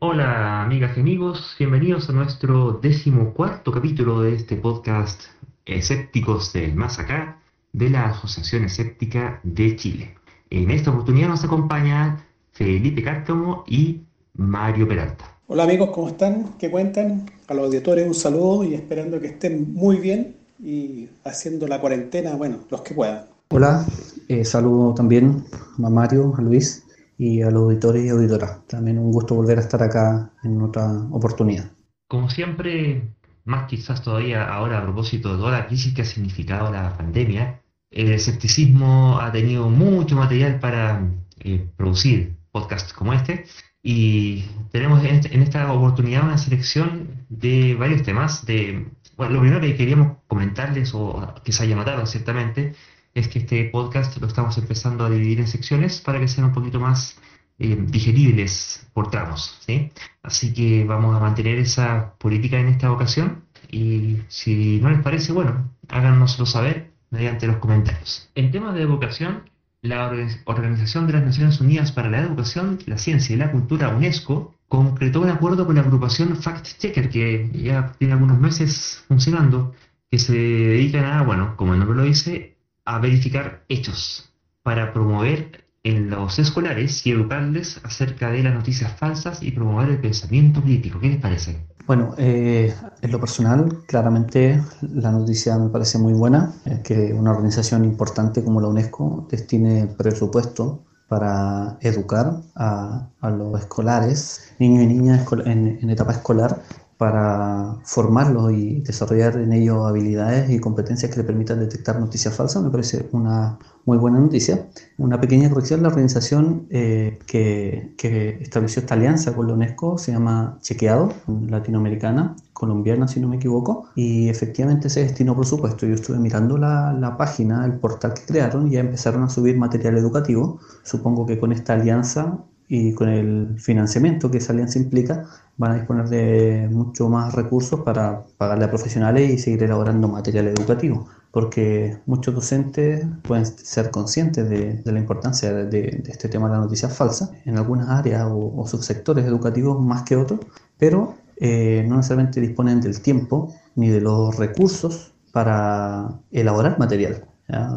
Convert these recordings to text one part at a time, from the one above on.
Hola amigas y amigos, bienvenidos a nuestro decimocuarto capítulo de este podcast Escépticos del Más Acá de la Asociación Escéptica de Chile. En esta oportunidad nos acompaña Felipe Cárcamo y Mario Peralta. Hola amigos, ¿cómo están? ¿Qué cuentan? A los auditores un saludo y esperando que estén muy bien y haciendo la cuarentena, bueno, los que puedan. Hola, eh, saludo también a Mario, a Luis y a los auditores y auditoras. También un gusto volver a estar acá en otra oportunidad. Como siempre, más quizás todavía ahora a propósito de toda la crisis que ha significado la pandemia, el escepticismo ha tenido mucho material para eh, producir podcasts como este y tenemos este, en, esta oportunidad una selección de varios temas. De, bueno, lo primero que queríamos comentarles, o que se haya notado ciertamente, es que este podcast lo estamos empezando a dividir en secciones para que sean un poquito más eh, digeribles por tramos. ¿sí? Así que vamos a mantener esa política en esta ocasión y si no les parece, bueno, háganoslo saber mediante los comentarios. En temas de educación, la Organización de las Naciones Unidas para la Educación, la Ciencia y la Cultura, UNESCO, concretó un acuerdo con la agrupación Fact Checker, que ya tiene algunos meses funcionando, que se dedican a, bueno, como el nombre lo dice, a verificar hechos para promover en los escolares y educarles acerca de las noticias falsas y promover el pensamiento crítico. ¿Qué les parece? Bueno, eh, en lo personal, claramente la noticia me parece muy buena, que una organización importante como la UNESCO destine presupuesto para educar a, los escolares, niños y niñas en, etapa escolar, para formarlos y desarrollar en ellos habilidades y competencias que le permitan detectar noticias falsas, me parece una muy buena noticia. Una pequeña corrección, la organización eh, que, que, estableció esta alianza con la UNESCO se llama Chequeado, latinoamericana, colombiana si no me equivoco, y efectivamente se destinó por supuesto. Yo estuve mirando la, la página, el portal que crearon, y ya empezaron a subir material educativo. Supongo que con esta alianza y con el financiamiento que esa alianza implica, van a disponer de mucho más recursos para pagarle a profesionales y seguir elaborando material educativo, porque muchos docentes pueden ser conscientes de, la importancia de, este tema de la noticia falsa en algunas áreas o, subsectores educativos más que otros, pero eh, no necesariamente disponen del tiempo ni de los recursos para elaborar material.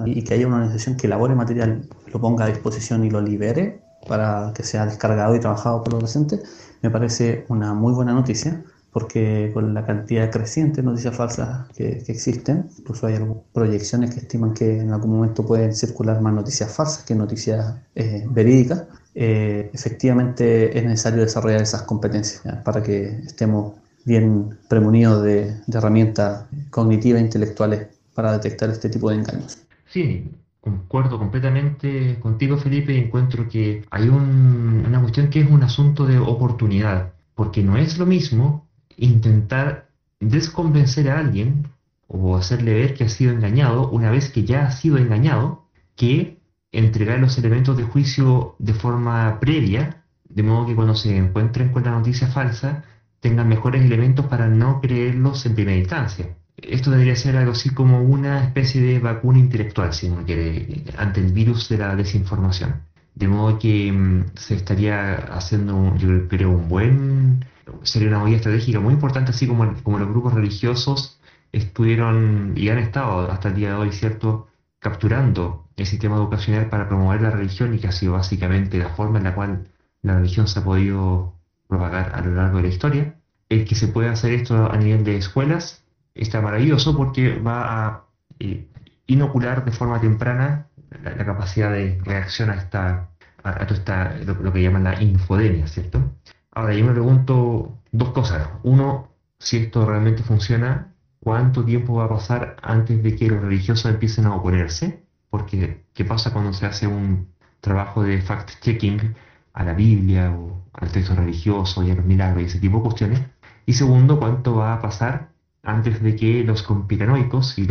y que haya una organización que elabore material, lo ponga a disposición y lo libere para que sea descargado y trabajado por los docentes, me parece una muy buena noticia, porque con la cantidad creciente de noticias falsas que, existen, incluso hay proyecciones que estiman que en algún momento pueden circular más noticias falsas que noticias eh, verídicas, eh, efectivamente es necesario desarrollar esas competencias para que estemos bien premunidos de, de herramientas cognitivas e intelectuales para detectar este tipo de engaños. Sí, Concuerdo completamente contigo, Felipe, y encuentro que hay una cuestión que es un asunto de oportunidad, porque no es lo mismo intentar desconvencer a alguien o hacerle ver que ha sido engañado una vez que ya ha sido engañado, que entregar los elementos de juicio de forma previa, de modo que cuando se encuentren con la noticia falsa tengan mejores elementos para no creerlos en primera instancia esto debería ser algo así como una especie de vacuna intelectual, si uno quiere, ante el virus de la desinformación. De modo que mm, se estaría haciendo, yo creo, un buen, sería una medida estratégica muy importante, así como, los grupos religiosos estuvieron y han estado hasta el día de hoy, ¿cierto?, capturando el sistema educacional para promover la religión y que ha sido básicamente la forma en la cual la religión se ha podido propagar a lo largo de la historia. El que se pueda hacer esto a nivel de escuelas está maravilloso porque va a eh, inocular de forma temprana la, capacidad de reacción a esta a, esta, lo, que llaman la infodemia, ¿cierto? Ahora yo me pregunto dos cosas. Uno, si esto realmente funciona, ¿cuánto tiempo va a pasar antes de que los religiosos empiecen a oponerse? Porque, ¿qué pasa cuando se hace un trabajo de fact-checking a la Biblia o al texto religioso y a los milagros y ese tipo de cuestiones? Y segundo, ¿cuánto va a pasar antes de que los conspiranoicos, y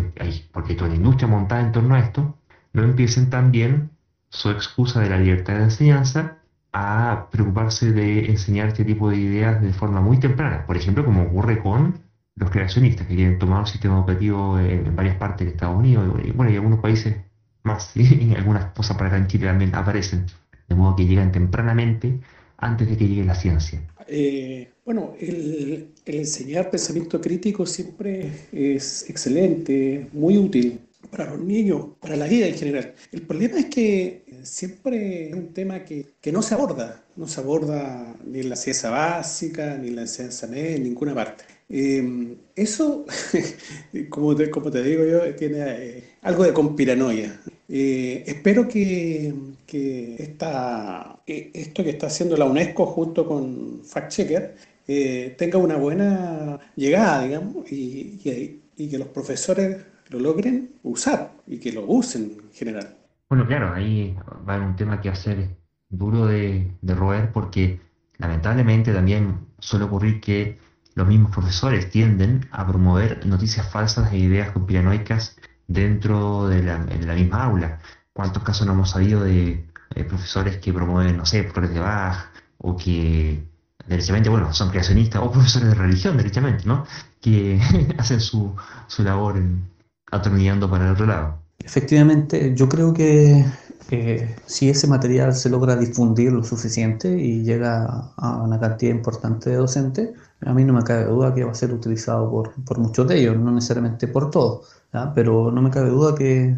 porque hay toda la industria montada en torno a esto, no empiecen también su excusa de la libertad de enseñanza a preocuparse de enseñar este tipo de ideas de forma muy temprana. Por ejemplo, como ocurre con los creacionistas que quieren tomar un sistema educativo en varias partes de Estados Unidos y, bueno, y algunos países más, y algunas cosas para acá en Chile también aparecen, de modo que llegan tempranamente antes de que llegue la ciencia. Eh, bueno, el, enseñar pensamiento crítico siempre es excelente, muy útil para los niños, para la vida en general. El problema es que siempre es un tema que, que no se aborda, no se aborda ni en la ciencia básica, ni en la enseñanza media, en ninguna parte. Eh, eso, como te, como te digo yo, tiene eh, algo de conspiranoia. Eh, espero que, que esta, esto que está haciendo la UNESCO junto con Fact Checker tenga una buena llegada, digamos, y, y, que los profesores lo logren usar y que lo usen en general. Bueno, claro, ahí va un tema que va a ser duro de, roer porque lamentablemente también suele ocurrir que los mismos profesores tienden a promover noticias falsas e ideas conspiranoicas dentro de la, misma aula. ¿Cuántos casos no hemos sabido de eh, profesores que promueven, no sé, profesores de Bach o que derechamente, bueno, son creacionistas o profesores de religión, derechamente, ¿no? Que hacen su, su labor en, atornillando para el otro lado. Efectivamente, yo creo que eh, si ese material se logra difundir lo suficiente y llega a una cantidad importante de docentes, a mí no me cabe duda que va a ser utilizado por, por muchos de ellos, no necesariamente por todos, pero no me cabe duda que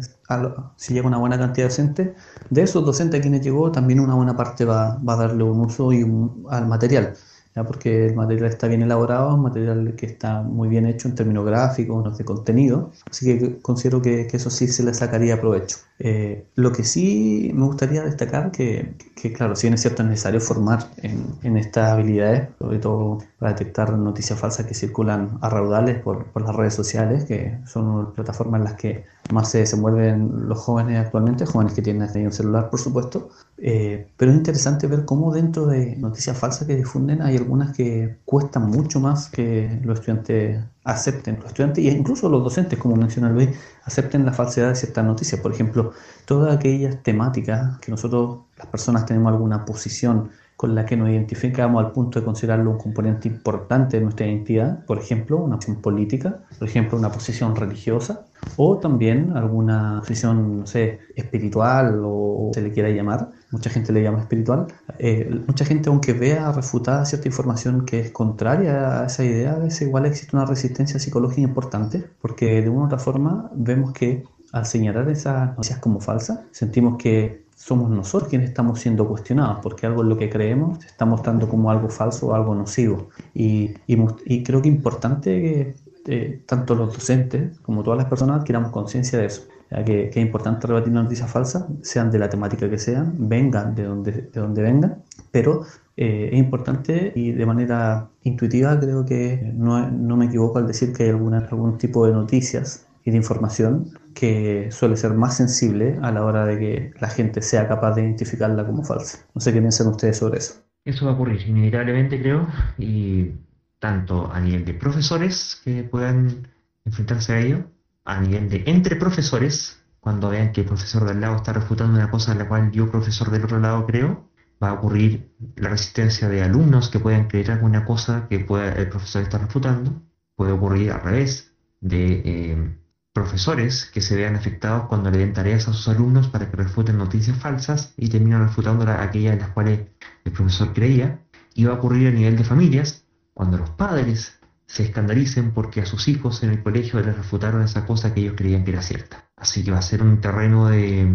si llega una buena cantidad de docentes, de esos docentes a quienes llegó, también una buena parte va, va a darle un uso y al material porque el material está bien elaborado, un material que está muy bien hecho en términos gráficos, de contenido, así que considero que, que eso sí se le sacaría provecho. Eh, lo que sí me gustaría destacar que, que, claro, si bien es cierto es necesario formar en, en, estas habilidades, sobre todo para detectar noticias falsas que circulan a raudales por, por las redes sociales, que son plataformas en las que más se desenvuelven los jóvenes actualmente, jóvenes que tienen un celular, por supuesto, eh, pero es interesante ver cómo dentro de noticias falsas que difunden hay algunas que cuestan mucho más que los estudiantes acepten, los estudiantes e incluso los docentes, como menciona Luis, acepten la falsedad de ciertas noticias. Por ejemplo, todas aquellas temáticas que nosotros, las personas, tenemos alguna posición con la que nos identificamos al punto de considerarlo un componente importante de nuestra identidad, por ejemplo, una posición política, por ejemplo, una posición religiosa, o también alguna posición, no sé, espiritual o se le quiera llamar, mucha gente le llama espiritual, eh, mucha gente aunque vea refutada cierta información que es contraria a esa idea, a veces igual existe una resistencia psicológica importante, porque de una u otra forma vemos que al señalar esas noticias como falsas, sentimos que somos nosotros quienes estamos siendo cuestionados, porque algo en lo que creemos se está mostrando como algo falso o algo nocivo. Y, y, creo que es importante que eh, tanto los docentes como todas las personas adquiramos conciencia de eso. Ya que, es importante rebatir noticias falsas, sean de la temática que sean, vengan de donde, de donde vengan, pero eh, es importante y de manera intuitiva creo que no, no me equivoco al decir que hay alguna, algún tipo de noticias y de información que suele ser más sensible a la hora de que la gente sea capaz de identificarla como falsa. No sé qué piensan ustedes sobre eso. Eso va a ocurrir inevitablemente, creo, y tanto a nivel de profesores que puedan enfrentarse a ello, a nivel de entre profesores, cuando vean que el profesor del lado está refutando una cosa en la cual yo, profesor del otro lado, creo, va a ocurrir la resistencia de alumnos que puedan creer alguna cosa que pueda el profesor estar refutando, puede ocurrir al revés, de eh, profesores que se vean afectados cuando le den tareas a sus alumnos para que refuten noticias falsas y terminan refutando aquellas en las cuales el profesor creía. Y va a ocurrir a nivel de familias, cuando los padres se escandalicen porque a sus hijos en el colegio les refutaron esa cosa que ellos creían que era cierta. Así que va a ser un terreno de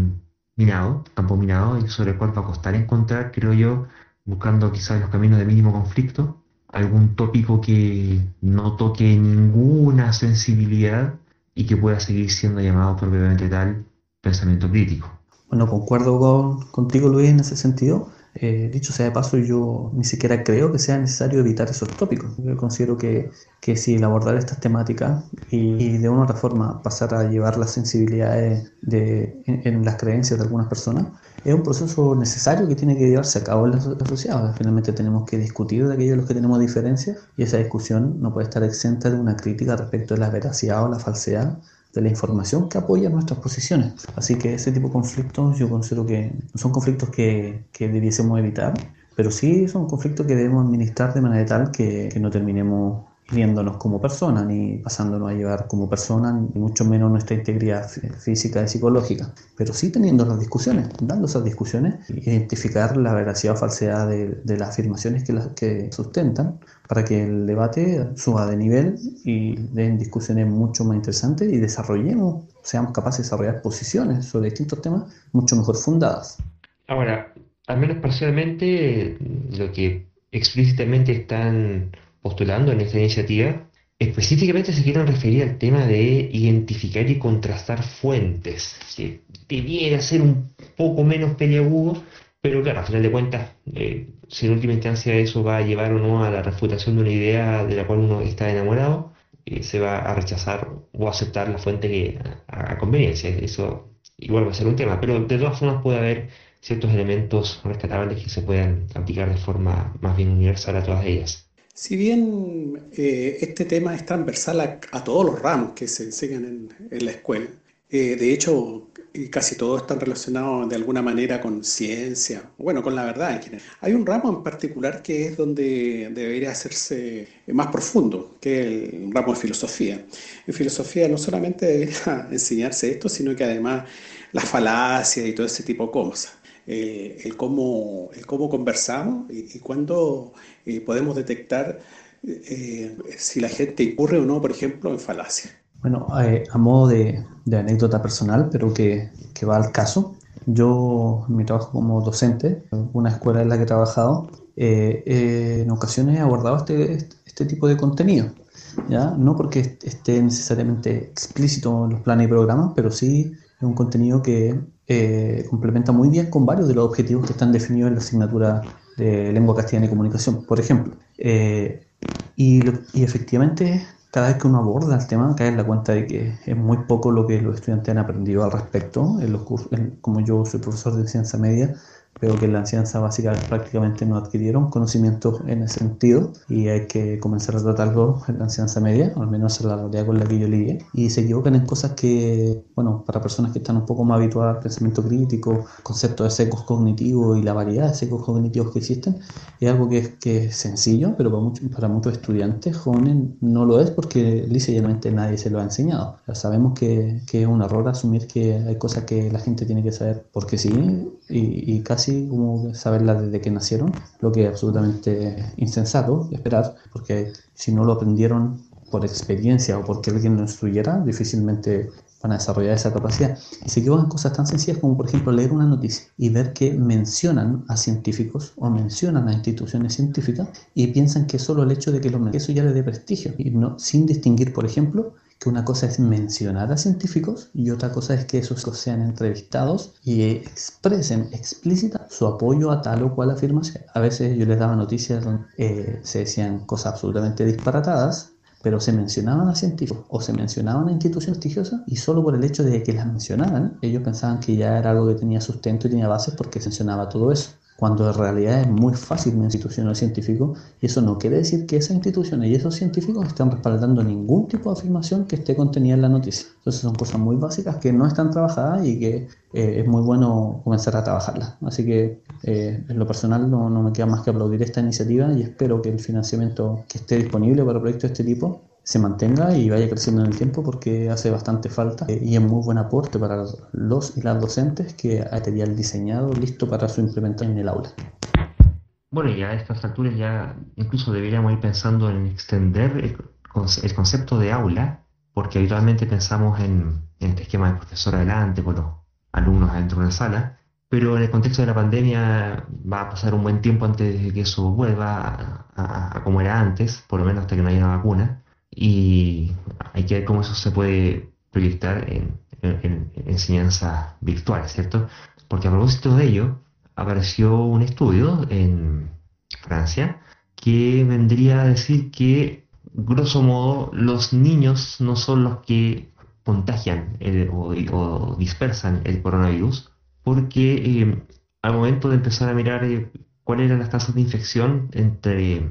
minado, campo minado, y sobre el cual va a costar encontrar, creo yo, buscando quizás los caminos de mínimo conflicto, algún tópico que no toque ninguna sensibilidad y que pueda seguir siendo llamado propiamente tal pensamiento crítico. Bueno, concuerdo contigo Luis en ese sentido. Eh, dicho sea de paso, yo ni siquiera creo que sea necesario evitar esos tópicos. Yo considero que, que si el abordar estas temáticas y, de una u otra forma pasar a llevar las sensibilidades de, en, las creencias de algunas personas, es un proceso necesario que tiene que llevarse a cabo en la, sociedad. Finalmente tenemos que discutir de aquellos los que tenemos diferencias y esa discusión no puede estar exenta de una crítica respecto de la veracidad o la falsedad de la información que apoya nuestras posiciones. Así que ese tipo de conflictos yo considero que son conflictos que, que debiésemos evitar, pero sí son conflictos que debemos administrar de manera tal que, que no terminemos hiriéndonos como personas, ni pasándonos a llevar como personas, ni mucho menos nuestra integridad física y psicológica, pero sí teniendo las discusiones, dando esas discusiones, identificar la veracidad o falsedad de, las afirmaciones que, las, que sustentan, para que el debate suba de nivel y den discusiones mucho más interesantes y desarrollemos, seamos capaces de desarrollar posiciones sobre distintos temas mucho mejor fundadas. Ahora, al menos parcialmente, lo que explícitamente están postulando en esta iniciativa, específicamente se quieren referir al tema de identificar y contrastar fuentes, que debiera ser un poco menos peliagudo, pero claro, a final de cuentas, eh, si en última instancia eso va a llevar o no a la refutación de una idea de la cual uno está enamorado, eh, se va a rechazar o aceptar la fuente que, a, conveniencia. Eso igual va a ser un tema, pero de todas formas puede haber ciertos elementos rescatables que se puedan aplicar de forma más bien universal a todas ellas. Si bien eh, este tema es transversal a, todos los ramos que se enseñan en, la escuela, eh, de hecho casi todos están relacionados de alguna manera con ciencia, bueno, con la verdad en general. Hay un ramo en particular que es donde debería hacerse más profundo, que es el ramo de filosofía. En filosofía no solamente debería enseñarse esto, sino que además la falacia y todo ese tipo de cosas. Eh, el, cómo, el cómo conversamos y, cuándo eh, podemos detectar eh, si la gente incurre o no, por ejemplo, en falacia. Bueno, a modo de, anécdota personal, pero que, que, va al caso, yo en mi trabajo como docente, una escuela en la que he trabajado, en ocasiones he abordado este, este tipo de contenido. ¿ya? No porque esté necesariamente explícito en los planes y programas, pero sí es un contenido que eh, complementa muy bien con varios de los objetivos que están definidos en la asignatura de lengua castellana y comunicación, por ejemplo. Eh, y, efectivamente, cada vez que uno aborda el tema, cae en la cuenta de que es muy poco lo que los estudiantes han aprendido al respecto. En los cursos, como yo soy profesor de ciencia media, Veo que en la enseñanza básica prácticamente no adquirieron conocimientos en ese sentido y hay que comenzar a tratarlo en la enseñanza media, al menos en la realidad con la que yo lidié. Y se equivocan en cosas que, bueno, para personas que están un poco más habituadas al pensamiento crítico, conceptos de secos cognitivos y la variedad de secos cognitivos que existen, es algo que es, que es sencillo, pero para, muchos para muchos estudiantes jóvenes no lo es porque lisa nadie se lo ha enseñado. Sabemos que, que, es un error asumir que hay cosas que la gente tiene que saber porque sí y, y casi como saberla desde que nacieron, lo que es absolutamente insensato esperar, porque si no lo aprendieron por experiencia o porque alguien lo instruyera, difícilmente van a desarrollar esa capacidad. Y se equivocan cosas tan sencillas como, por ejemplo, leer una noticia y ver que mencionan a científicos o mencionan a instituciones científicas y piensan que solo el hecho de que lo eso ya les dé prestigio, y no, sin distinguir, por ejemplo, que una cosa es mencionar a científicos y otra cosa es que esos sean entrevistados y expresen explícita su apoyo a tal o cual afirmación. A veces yo les daba noticias donde eh, se decían cosas absolutamente disparatadas, pero se mencionaban a científicos o se mencionaban a instituciones prestigiosas y solo por el hecho de que las mencionaran, ellos pensaban que ya era algo que tenía sustento y tenía bases porque se mencionaba todo eso cuando en realidad es muy fácil una institución científico y eso no quiere decir que esas instituciones y esos científicos estén respaldando ningún tipo de afirmación que esté contenida en la noticia. Entonces son cosas muy básicas que no están trabajadas y que eh, es muy bueno comenzar a trabajarlas. Así que eh, en lo personal no, no me queda más que aplaudir esta iniciativa y espero que el financiamiento que esté disponible para proyectos de este tipo se mantenga y vaya creciendo en el tiempo porque hace bastante falta eh, y es muy buen aporte para los y las docentes que material diseñado listo para su implementación en el aula. Bueno, y a estas alturas ya incluso deberíamos ir pensando en extender el, concepto de aula, porque habitualmente pensamos en, en este esquema de profesor adelante, con los alumnos adentro de una sala, pero en el contexto de la pandemia va a pasar un buen tiempo antes de que eso vuelva a como era antes, por lo menos hasta que no haya una vacuna y hay que ver cómo eso se puede proyectar en, enseñanza virtual, ¿cierto? Porque a propósito de ello, apareció un estudio en Francia que vendría a decir que, grosso modo, los niños no son los que contagian o, dispersan el coronavirus, porque eh, al momento de empezar a mirar eh, cuáles eran las tasas de infección entre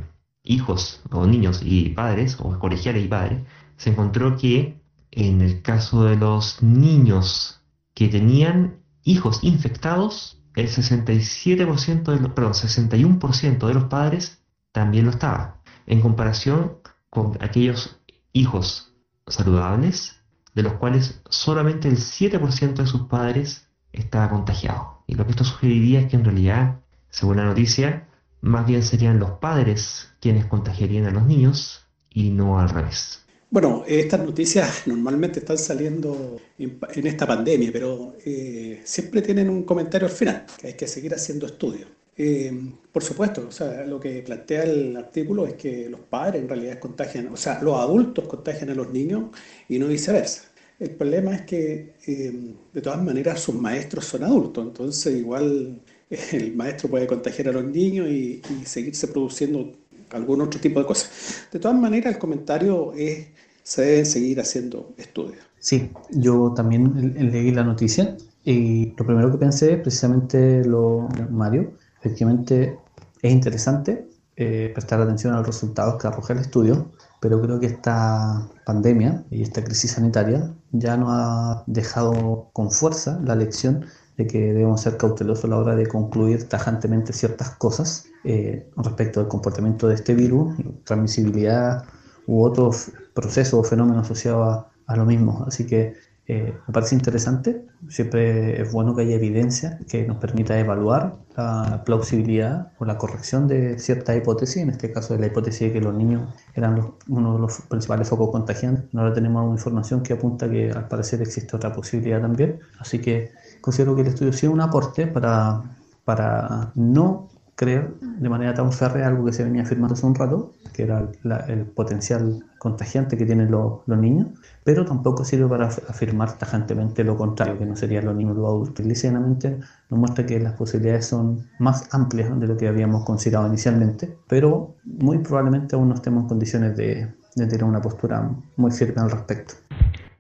hijos o niños y padres, o colegiales y padres, se encontró que en el caso de los niños que tenían hijos infectados, el 67% de los, perdón, 61% de los padres también lo estaba. En comparación con aquellos hijos saludables, de los cuales solamente el 7% de sus padres estaba contagiado. Y lo que esto sugeriría es que en realidad, según la noticia, más bien serían los padres quienes contagiarían a los niños y no al revés. Bueno, estas noticias normalmente están saliendo en, esta pandemia, pero eh, siempre tienen un comentario al final, que hay que seguir haciendo estudios. Eh, por supuesto, o sea, lo que plantea el artículo es que los padres en realidad contagian, o sea, los adultos contagian a los niños y no viceversa. El problema es que eh, de todas maneras sus maestros son adultos, entonces igual el maestro puede contagiar a los niños y, y seguirse produciendo algún otro tipo de cosas. De todas maneras, el comentario es, se deben seguir haciendo estudios. Sí, yo también leí la noticia y lo primero que pensé, precisamente lo Mario, efectivamente es interesante eh, prestar atención a los resultados que arroja el estudio, pero creo que esta pandemia y esta crisis sanitaria ya nos ha dejado con fuerza la lección de que debemos ser cautelosos a la hora de concluir tajantemente ciertas cosas eh, respecto al comportamiento de este virus, transmisibilidad u otros procesos o fenómenos asociados a, lo mismo. Así que eh, me parece interesante, siempre es bueno que haya evidencia que nos permita evaluar la plausibilidad o la corrección de cierta hipótesis, en este caso de la hipótesis de que los niños eran uno de los principales focos contagiantes. Ahora tenemos información que apunta que al parecer existe otra posibilidad también, así que considero que el estudio sea un aporte para, para no creer de manera tan férrea algo que se venía afirmando hace un rato, que era el potencial contagiante que tienen los niños, pero tampoco sirve para afirmar tajantemente lo contrario, que no serían los niños los adultos. Liceamente nos muestra que las posibilidades son más amplias de lo que habíamos considerado inicialmente, pero muy probablemente aún no estemos en condiciones de, de tener una postura muy firme al respecto.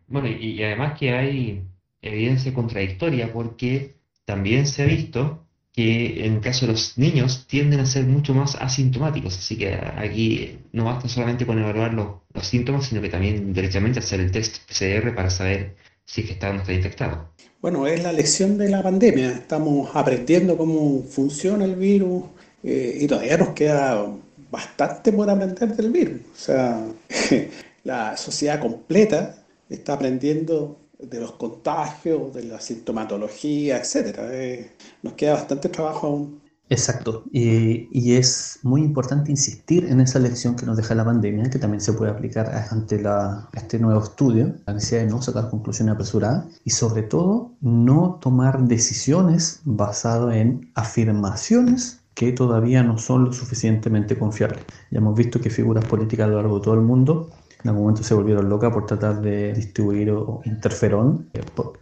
Bueno, y además que hay evidencia contradictoria porque también se ha visto que en el caso de los niños tienden a ser mucho más asintomáticos, así que aquí no basta solamente con evaluar los, síntomas, sino que también directamente hacer el test PCR para saber si es que está o no está infectado. Bueno, es la lección de la pandemia, estamos aprendiendo cómo funciona el virus eh, y todavía nos queda bastante por aprender del virus, o sea, la sociedad completa está aprendiendo de los contagios, de la sintomatología, etcétera. Eh, nos queda bastante trabajo aún. Exacto, y, es muy importante insistir en esa lección que nos deja la pandemia, que también se puede aplicar ante la, este nuevo estudio, la necesidad de no sacar conclusiones apresuradas y sobre todo no tomar decisiones basadas en afirmaciones que todavía no son lo suficientemente confiables. Ya hemos visto que figuras políticas a lo largo de todo el mundo en algún momento se volvieron locas por tratar de distribuir interferón eh,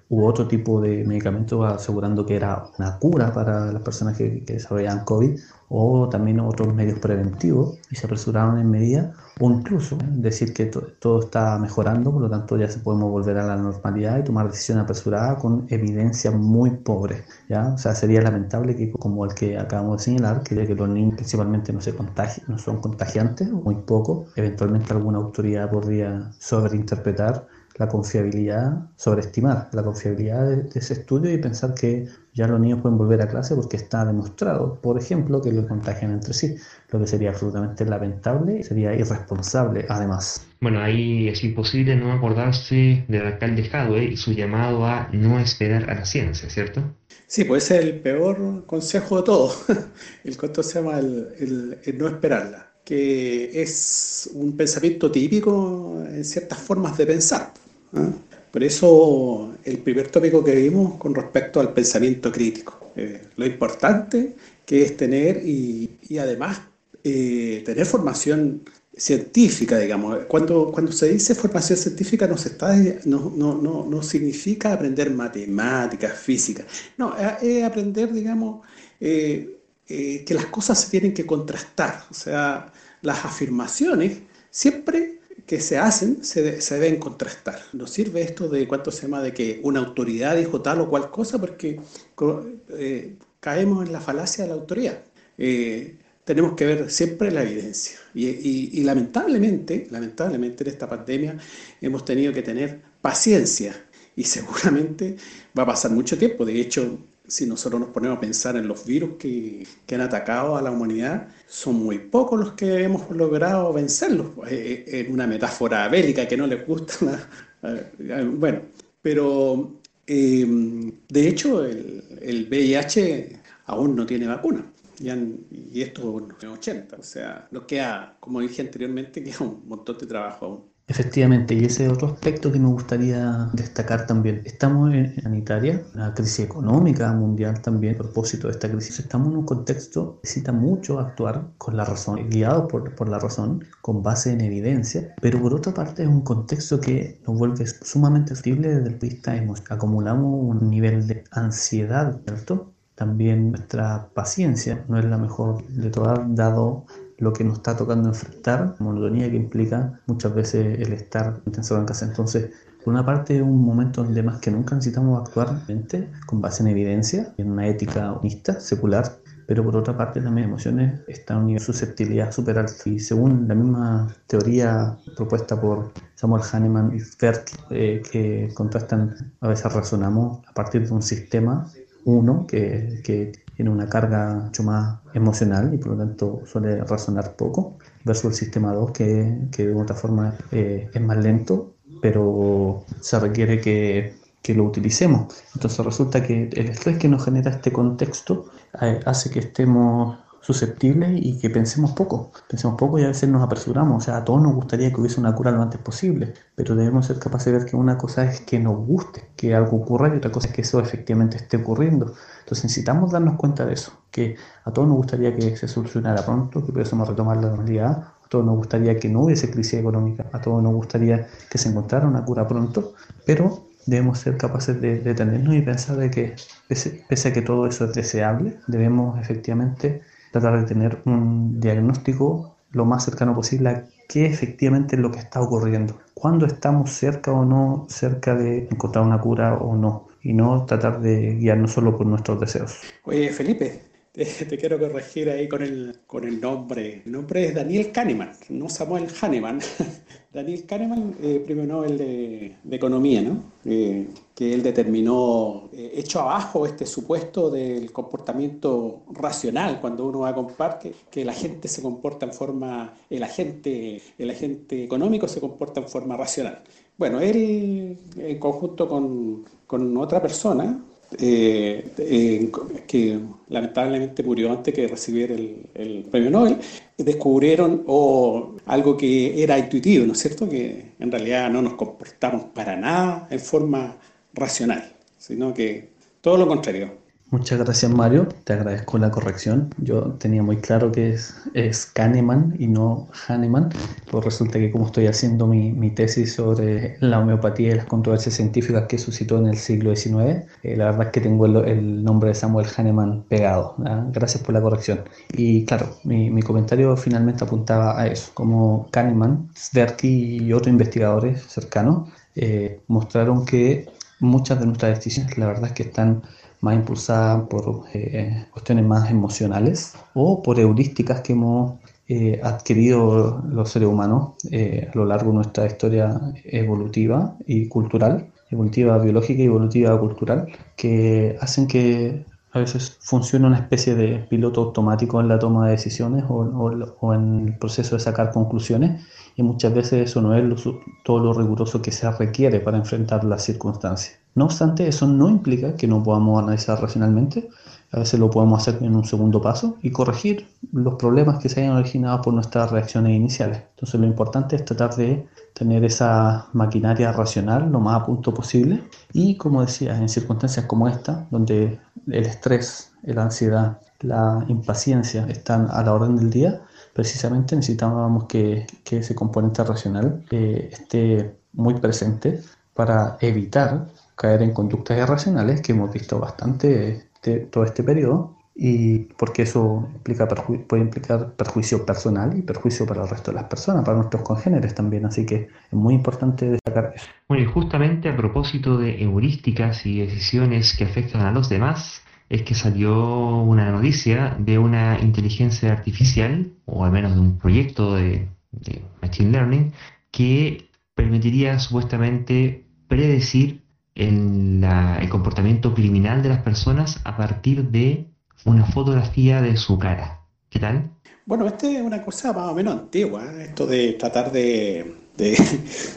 u otro tipo de medicamento asegurando que era una cura para las personas que, que desarrollaban COVID o también otros medios preventivos y se apresuraron en medida o incluso decir que todo está mejorando, por lo tanto ya se podemos volver a la normalidad y tomar decisiones apresuradas con evidencia muy pobre. ¿ya? O sea, sería lamentable que como el que acabamos de señalar, que, que los niños principalmente no, se contagian, no son contagiantes, muy poco, eventualmente alguna autoridad podría sobreinterpretar la confiabilidad, sobreestimar la confiabilidad de, ese estudio y pensar que ya los niños pueden volver a clase porque está demostrado, por ejemplo, que los contagian entre sí, lo que sería absolutamente lamentable y sería irresponsable además. Bueno, ahí es imposible no acordarse del alcalde Jadwe y su llamado a no esperar a la ciencia, ¿cierto? Sí, pues es el peor consejo de todos, el cuento se llama el no esperarla, que es un pensamiento típico en ciertas formas de pensar. ¿Ah? Por eso el primer tópico que vimos con respecto al pensamiento crítico, eh, lo importante que es tener y, además eh, tener formación científica, digamos. Cuando, cuando se dice formación científica está, no, no, no, no significa aprender matemáticas, física, no, es aprender, digamos, eh, que las cosas se tienen que contrastar, o sea, las afirmaciones siempre que se hacen se, deben contrastar. No sirve esto de cuánto se llama de que una autoridad dijo tal o cual cosa porque eh, caemos en la falacia de la autoridad. Eh, tenemos que ver siempre la evidencia. Y, lamentablemente, lamentablemente en esta pandemia hemos tenido que tener paciencia y seguramente va a pasar mucho tiempo. De hecho, si nosotros nos ponemos a pensar en los virus que, han atacado a la humanidad, son muy pocos los que hemos logrado vencerlos. Eh, eh, en una metáfora bélica que no les gusta. bueno, pero de hecho el, el VIH aún no tiene vacuna. Y, esto es 80. O sea, nos queda, como dije anteriormente, queda un montón de trabajo aún. Efectivamente, y ese es otro aspecto que me gustaría destacar también. Estamos en sanitaria, una crisis económica mundial también, a propósito de esta crisis. Estamos en un contexto que necesita mucho actuar con la razón, guiados por, por la razón, con base en evidencia, pero por otra parte es un contexto que nos vuelve sumamente sensible desde el punto de vista Acumulamos un nivel de ansiedad, ¿cierto? También nuestra paciencia no es la mejor de todas, dado lo que nos está tocando enfrentar, monotonía que implica muchas veces el estar intensado en casa. Entonces, por una parte, es un momento donde más que nunca necesitamos actuar con base en evidencia, en una ética honesta, secular, pero por otra parte también emociones están a susceptibilidad súper alto. Y según la misma teoría propuesta por Samuel Hahnemann y Fert, eh, que contrastan, a veces razonamos a partir de un sistema uno que, tiene una carga mucho más emocional y por lo tanto suele razonar poco, versus el sistema 2 que, que de otra forma eh, es más lento, pero se requiere que, que, lo utilicemos. Entonces resulta que el estrés que nos genera este contexto eh, hace que estemos susceptibles y que pensemos poco. Pensemos poco y a veces nos apresuramos. O sea, a todos nos gustaría que hubiese una cura lo antes posible, pero debemos ser capaces de ver que una cosa es que nos guste que algo ocurra y otra cosa es que eso efectivamente esté ocurriendo. Entonces necesitamos darnos cuenta de eso, que a todos nos gustaría que se solucionara pronto, que pudiésemos retomar la normalidad, a todos nos gustaría que no hubiese crisis económica, a todos nos gustaría que se encontrara una cura pronto, pero debemos ser capaces de detenernos y pensar de que pese a que todo eso es deseable, debemos efectivamente tratar de tener un diagnóstico lo más cercano posible a qué efectivamente es lo que está ocurriendo. Cuándo estamos cerca o no cerca de encontrar una cura o no. Y no tratar de guiarnos solo por nuestros deseos. Oye, Felipe, te, quiero corregir ahí con el, con el nombre. El nombre es Daniel Kahneman, no Samuel Hahnemann. Daniel Kahneman, eh, premio Nobel de, Economía, ¿no? Eh, que él determinó, eh, hecho abajo este supuesto del comportamiento racional, cuando uno va a comprar, que, que, la gente se comporta en forma, el agente, el agente económico se comporta en forma racional. Bueno, él en conjunto con, con otra persona, eh, que lamentablemente murió antes que recibir el, premio Nobel, descubrieron algo que era intuitivo, ¿no es cierto? Que en realidad no nos comportamos para nada en forma racional, sino que todo lo contrario. Muchas gracias Mario, te agradezco la corrección. Yo tenía muy claro que es, es Kahneman y no Hahnemann, pues resulta que como estoy haciendo mi, mi, tesis sobre la homeopatía y las controversias científicas que suscitó en el siglo XIX, eh, la verdad es que tengo el, nombre de Samuel Hahnemann pegado. Gracias por la corrección. Y claro, mi, mi, comentario finalmente apuntaba a eso, como Kahneman, Sverky y otros investigadores cercanos eh, mostraron que muchas de nuestras decisiones la verdad es que están más impulsada por eh, cuestiones más emocionales o por heurísticas que hemos eh, adquirido los seres humanos eh, a lo largo de nuestra historia evolutiva y cultural, evolutiva biológica y evolutiva cultural, que hacen que a veces funcione una especie de piloto automático en la toma de decisiones o, o en el proceso de sacar conclusiones y muchas veces eso no es todo lo riguroso que se requiere para enfrentar las circunstancias. No obstante, eso no implica que no podamos analizar racionalmente, a veces lo podemos hacer en un segundo paso y corregir los problemas que se hayan originado por nuestras reacciones iniciales. Entonces lo importante es tratar de tener esa maquinaria racional lo más a punto posible y como decía, en circunstancias como esta, donde el estrés, la ansiedad, la impaciencia están a la orden del día, precisamente necesitábamos que, ese componente racional eh, esté muy presente para evitar caer en conductas irracionales que hemos visto bastante todo este periodo y porque eso implica puede implicar perjuicio personal y perjuicio para el resto de las personas, para nuestros congéneres también, así que es muy importante destacar eso. Bueno, y justamente a propósito de heurísticas y decisiones que afectan a los demás, es que salió una noticia de una inteligencia artificial, o al menos de un proyecto de, Machine Learning, que permitiría supuestamente predecir el, el comportamiento criminal de las personas a partir de una fotografía de su cara. ¿Qué tal? Bueno, esta es una cosa más o menos antigua, ¿eh? esto de tratar de, de,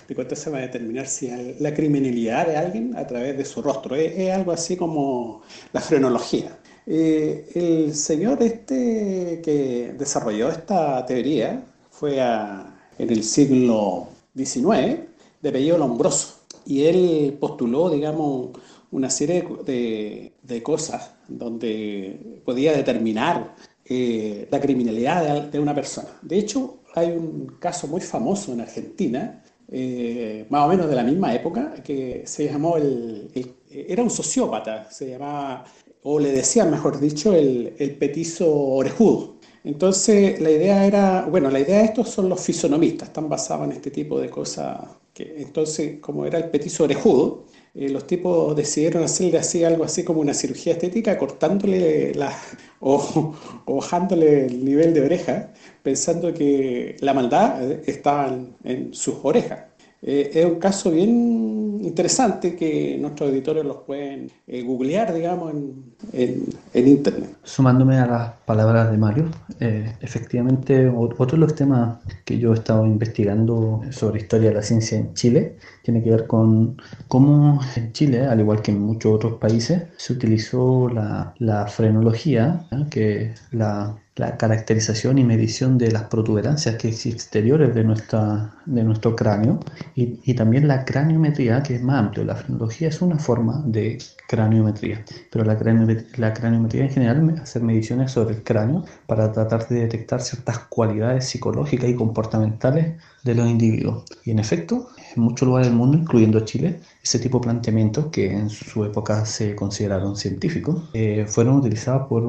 de se va a determinar si la criminalidad de alguien a través de su rostro. Es, algo así como la frenología. Eh, el señor este que desarrolló esta teoría fue en el siglo XIX, de apellido Lombroso, y él postuló, digamos, una serie de, de cosas donde podía determinar eh, la criminalidad de, una persona. De hecho, hay un caso muy famoso en Argentina, eh, más o menos de la misma época, que se llamó el, era un sociópata, se llamaba, o le decían, mejor dicho, el, el petizo orejudo. Entonces, la idea era, bueno, la idea de estos son los fisonomistas, están basados en este tipo de cosas. Que, entonces, como era el petizo orejudo, eh, los tipos decidieron hacerle así algo así como una cirugía estética, cortándole la, o, bajándole el nivel de oreja, pensando que la maldad eh, estaba en sus orejas. Eh, es un caso bien interesante que nuestros editores los pueden eh, googlear, digamos, en, Internet. Sumándome a las palabras de Mario, eh, efectivamente, otro de los temas que yo he estado investigando sobre historia de la ciencia en Chile tiene que ver con cómo en Chile, al igual que en muchos otros países, se utilizó la, la frenología, que la la caracterización y medición de las protuberancias que exteriores de, nuestra, de nuestro cráneo y, también la craniometría, que es más amplio. La frenología es una forma de craniometría, pero la, la craniometría en general hacer mediciones sobre el cráneo para tratar de detectar ciertas cualidades psicológicas y comportamentales de los individuos. Y en efecto, en muchos lugares del mundo, incluyendo Chile, ese tipo de planteamientos que en su época se consideraron científicos, eh, fueron utilizados por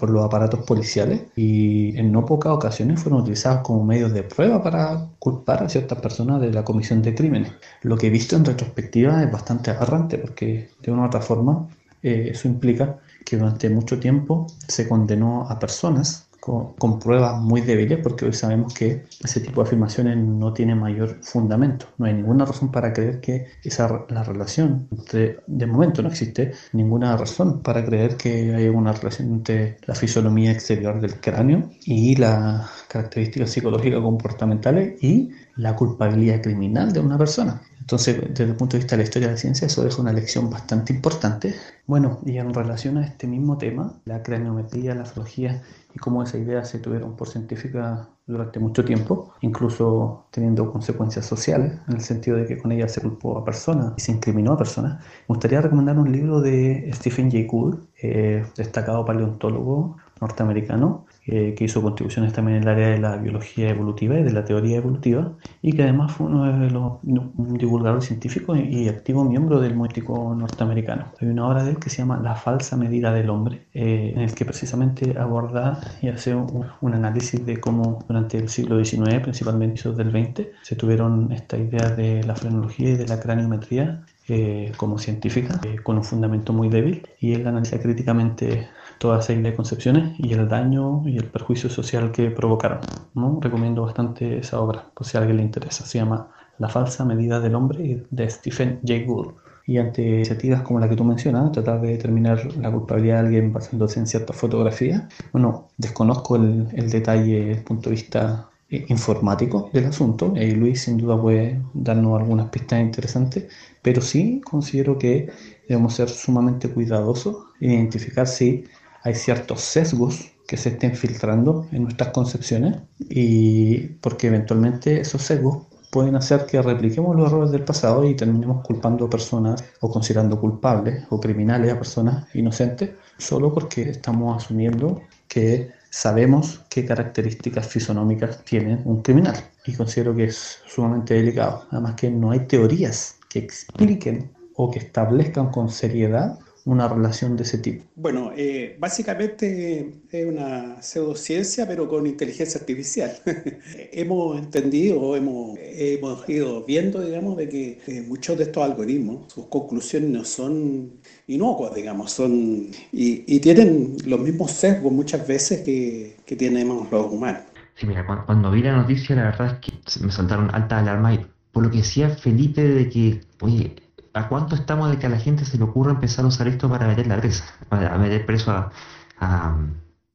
por los aparatos policiales y en no pocas ocasiones fueron utilizados como medios de prueba para culpar a ciertas personas de la comisión de crímenes. Lo que he visto en retrospectiva es bastante agarrante porque de una u otra forma eh, eso implica que durante mucho tiempo se condenó a personas con, pruebas muy débiles, porque hoy sabemos que ese tipo de afirmaciones no tiene mayor fundamento. No hay ninguna razón para creer que esa la relación entre, de momento no existe ninguna razón para creer que hay una relación entre la fisonomía exterior del cráneo y las características psicológicas comportamentales y la culpabilidad criminal de una persona. Entonces, desde el punto de vista de la historia de la ciencia, eso es una lección bastante importante. Bueno, y en relación a este mismo tema, la craniometría, la astrología y cómo esa idea se tuvieron por científica durante mucho tiempo, incluso teniendo consecuencias sociales, en el sentido de que con ella se culpó a personas y se incriminó a personas. Me gustaría recomendar un libro de Stephen Jay Gould, eh, destacado paleontólogo norteamericano, que hizo contribuciones también en el área de la biología evolutiva y de la teoría evolutiva, y que además fue uno de los, un divulgador científico y, activo miembro del Moético norteamericano. Hay una obra de él que se llama La falsa medida del hombre, eh, en el que precisamente aborda y hace un, análisis de cómo durante el siglo XIX, principalmente del XX, se tuvieron esta idea de la frenología y de la craniometría eh, como científica, con un fundamento muy débil, y él analiza críticamente toda serie de concepciones y el daño y el perjuicio social que provocaron. ¿no? Recomiendo bastante esa obra, por si a alguien le interesa. Se llama La falsa medida del hombre de Stephen Jay Gould. Y ante iniciativas como la que tú mencionas, tratar de determinar la culpabilidad de alguien basándose en ciertas fotografías, bueno, desconozco el, el detalle desde el punto de vista eh, informático del asunto, y Luis sin duda puede darnos algunas pistas interesantes, pero sí considero que debemos ser sumamente cuidadosos e identificar si hay ciertos sesgos que se estén filtrando en nuestras concepciones y porque eventualmente esos sesgos pueden hacer que repliquemos los errores del pasado y terminemos culpando a personas o considerando culpables o criminales a personas inocentes solo porque estamos asumiendo que sabemos qué características fisonómicas tiene un criminal y considero que es sumamente delicado. Además que no hay teorías que expliquen o que establezcan con seriedad una relación de ese tipo? Bueno, eh, básicamente es una pseudociencia, pero con inteligencia artificial. hemos entendido, hemos, hemos ido viendo, digamos, de que eh, muchos de estos algoritmos, sus conclusiones no son inocuas, digamos, son y, tienen los mismos sesgos muchas veces que, que tenemos los humanos. Sí, mira, cuando, vi la noticia, la verdad es que me saltaron altas alarmas y por lo que decía Felipe de que, oye, ¿a cuánto estamos de que a la gente se le ocurra empezar a usar esto para meter la presa? A meter preso a,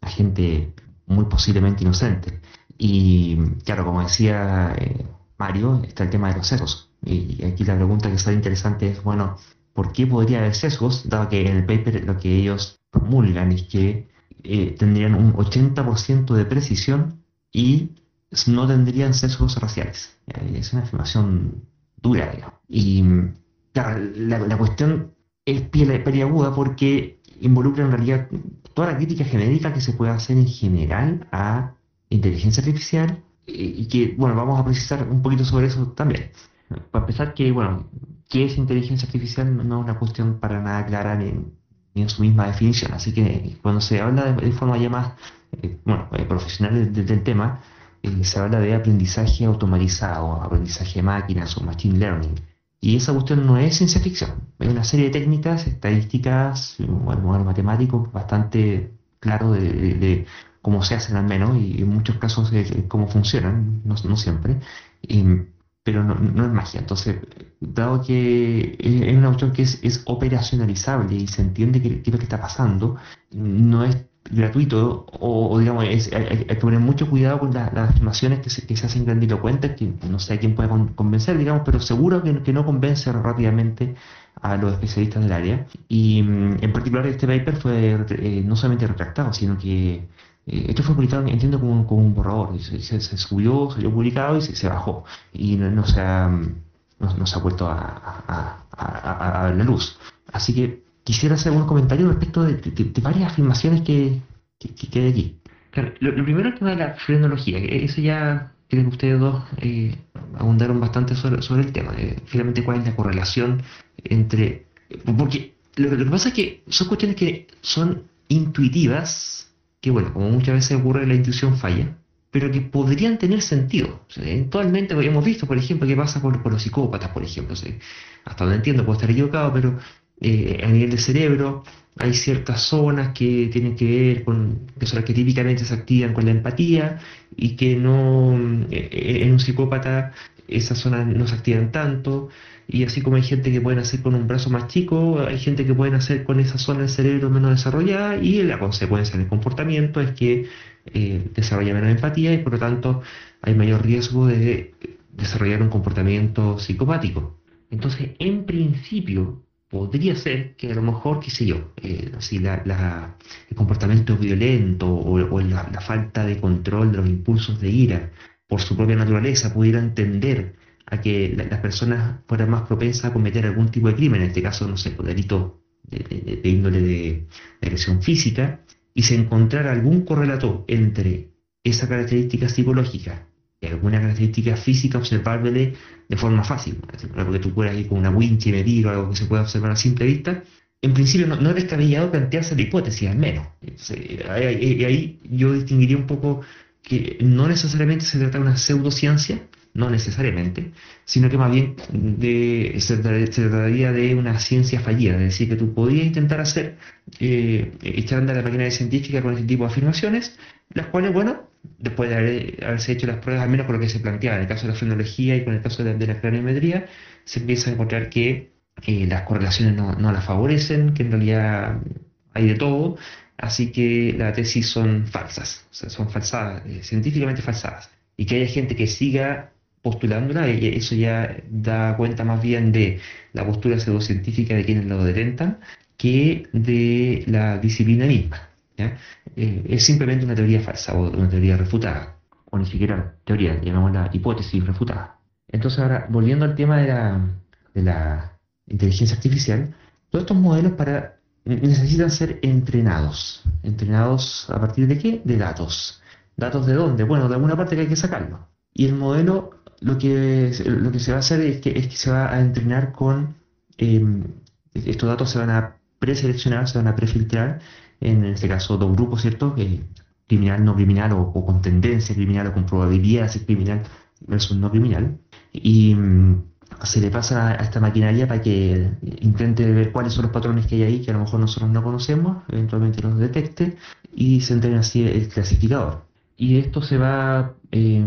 gente muy posiblemente inocente. Y claro, como decía eh, Mario, está el tema de los sesgos. Y aquí la pregunta que está interesante es, bueno, ¿por qué podría haber sesgos? Dado que en el paper lo que ellos promulgan es que eh, tendrían un 80% de precisión y no tendrían sesgos raciales. Es una afirmación dura, digamos. Y claro, la, cuestión es peliaguda porque involucra en realidad toda la crítica genérica que se puede hacer en general a inteligencia artificial y que, bueno, vamos a precisar un poquito sobre eso también. Para empezar, que, bueno, ¿qué es inteligencia artificial? No es una cuestión para nada clara ni, en su misma definición. Así que cuando se habla de, forma ya más, eh, bueno, eh, profesional del tema, eh, se habla de aprendizaje automatizado, aprendizaje de máquinas o machine learning. Y esa cuestión no es ciencia ficción, es una serie de técnicas, estadísticas, un modelo matemático bastante claro de, cómo se hacen al menos, y en muchos casos cómo funcionan, no, siempre, pero no, es magia. Entonces, dado que es una cuestión que es, operacionalizable y se entiende qué es lo que está pasando, no es gratuito o, digamos hay, que poner mucho cuidado con las afirmaciones que se, que se hacen grandilocuentes que no sé a quién puede convencer digamos pero seguro que, no convence rápidamente a los especialistas del área. Y mm, en particular este paper fue eh, no solamente retractado sino que eh, esto fue publicado entiendo como, como un borrador. Se, se, subió salió publicado y se, bajó. Y no, se ha no, se ha vuelto a, a, a la luz. Así que quisiera hacer unos comentarios respecto de, varias afirmaciones que, que, hay aquí. lo, primero es el tema de la frenología, eso ya creo que ustedes dos eh, abundaron bastante sobre, el tema, eh, finalmente cuál es la correlación entre... Porque lo, que pasa es que son cuestiones que son intuitivas, que bueno, como muchas veces ocurre, la intuición falla, pero que podrían tener sentido. eventualmente hemos visto, por ejemplo, qué pasa por, los psicópatas, por ejemplo. Hasta donde entiendo, puedo estar equivocado, pero eh, a nivel de cerebro, hay ciertas zonas que tienen que ver con, que son las que típicamente se activan con la empatía y que no, eh, en un psicópata esas zonas no se activan tanto, y así como hay gente que pueden hacer con un brazo más chico, hay gente que pueden hacer con esa zona del cerebro menos desarrollada, y la consecuencia del comportamiento es que eh, desarrolla menos empatía y por lo tanto hay mayor riesgo de desarrollar un comportamiento psicopático. Entonces, en principio, podría ser que a lo mejor, qué sé yo, eh, el comportamiento violento o, la, falta de control de los impulsos de ira por su propia naturaleza pudiera entender a que las personas fueran más propensas a cometer algún tipo de crimen, en este caso, no sé, pues, delito de, de índole de, agresión física, y se encontrara algún correlato entre esa característica psicológica alguna característica física observable de forma fácil, porque tú puedas ir con una winch y medir o algo que se pueda observar a simple vista, en principio no, es descabellado plantearse la hipótesis, al menos. Ahí, ahí, yo distinguiría un poco que no necesariamente se trata de una pseudociencia, no necesariamente, sino que más bien de, se, trataría de una ciencia fallida, es decir, que tú podías intentar hacer, eh, echar a andar la máquina científica con ese tipo de afirmaciones, las cuales, bueno, después de haberse hecho las pruebas, al menos por lo que se planteaba en el caso de la frenología y con el caso de, la craniometría, se empieza a encontrar que eh, las correlaciones no, las favorecen, que en realidad hay de todo, así que las tesis son falsas, son falsadas, eh, científicamente falsadas. Y que haya gente que siga postulándola, eso ya da cuenta más bien de la postura pseudocientífica de quienes lo detentan que de la disciplina misma. Eh, es simplemente una teoría falsa o una teoría refutada, o ni siquiera teoría, la hipótesis refutada. Entonces ahora, volviendo al tema de la, de la inteligencia artificial, todos estos modelos para, necesitan ser entrenados. ¿Entrenados a partir de qué? De datos. ¿Datos de dónde? Bueno, de alguna parte que hay que sacarlo. Y el modelo lo que, lo que se va a hacer es que, es que se va a entrenar con... Em, estos datos se van a preseleccionar, se van a prefiltrar en este caso dos grupos, ¿cierto? criminal, no criminal o, con tendencia criminal o con probabilidad de ser criminal versus no criminal. Y mm, se le pasa a esta maquinaria para que intente ver cuáles son los patrones que hay ahí que a lo mejor nosotros no conocemos, eventualmente los detecte y se entrena así el clasificador. Y esto se va eh,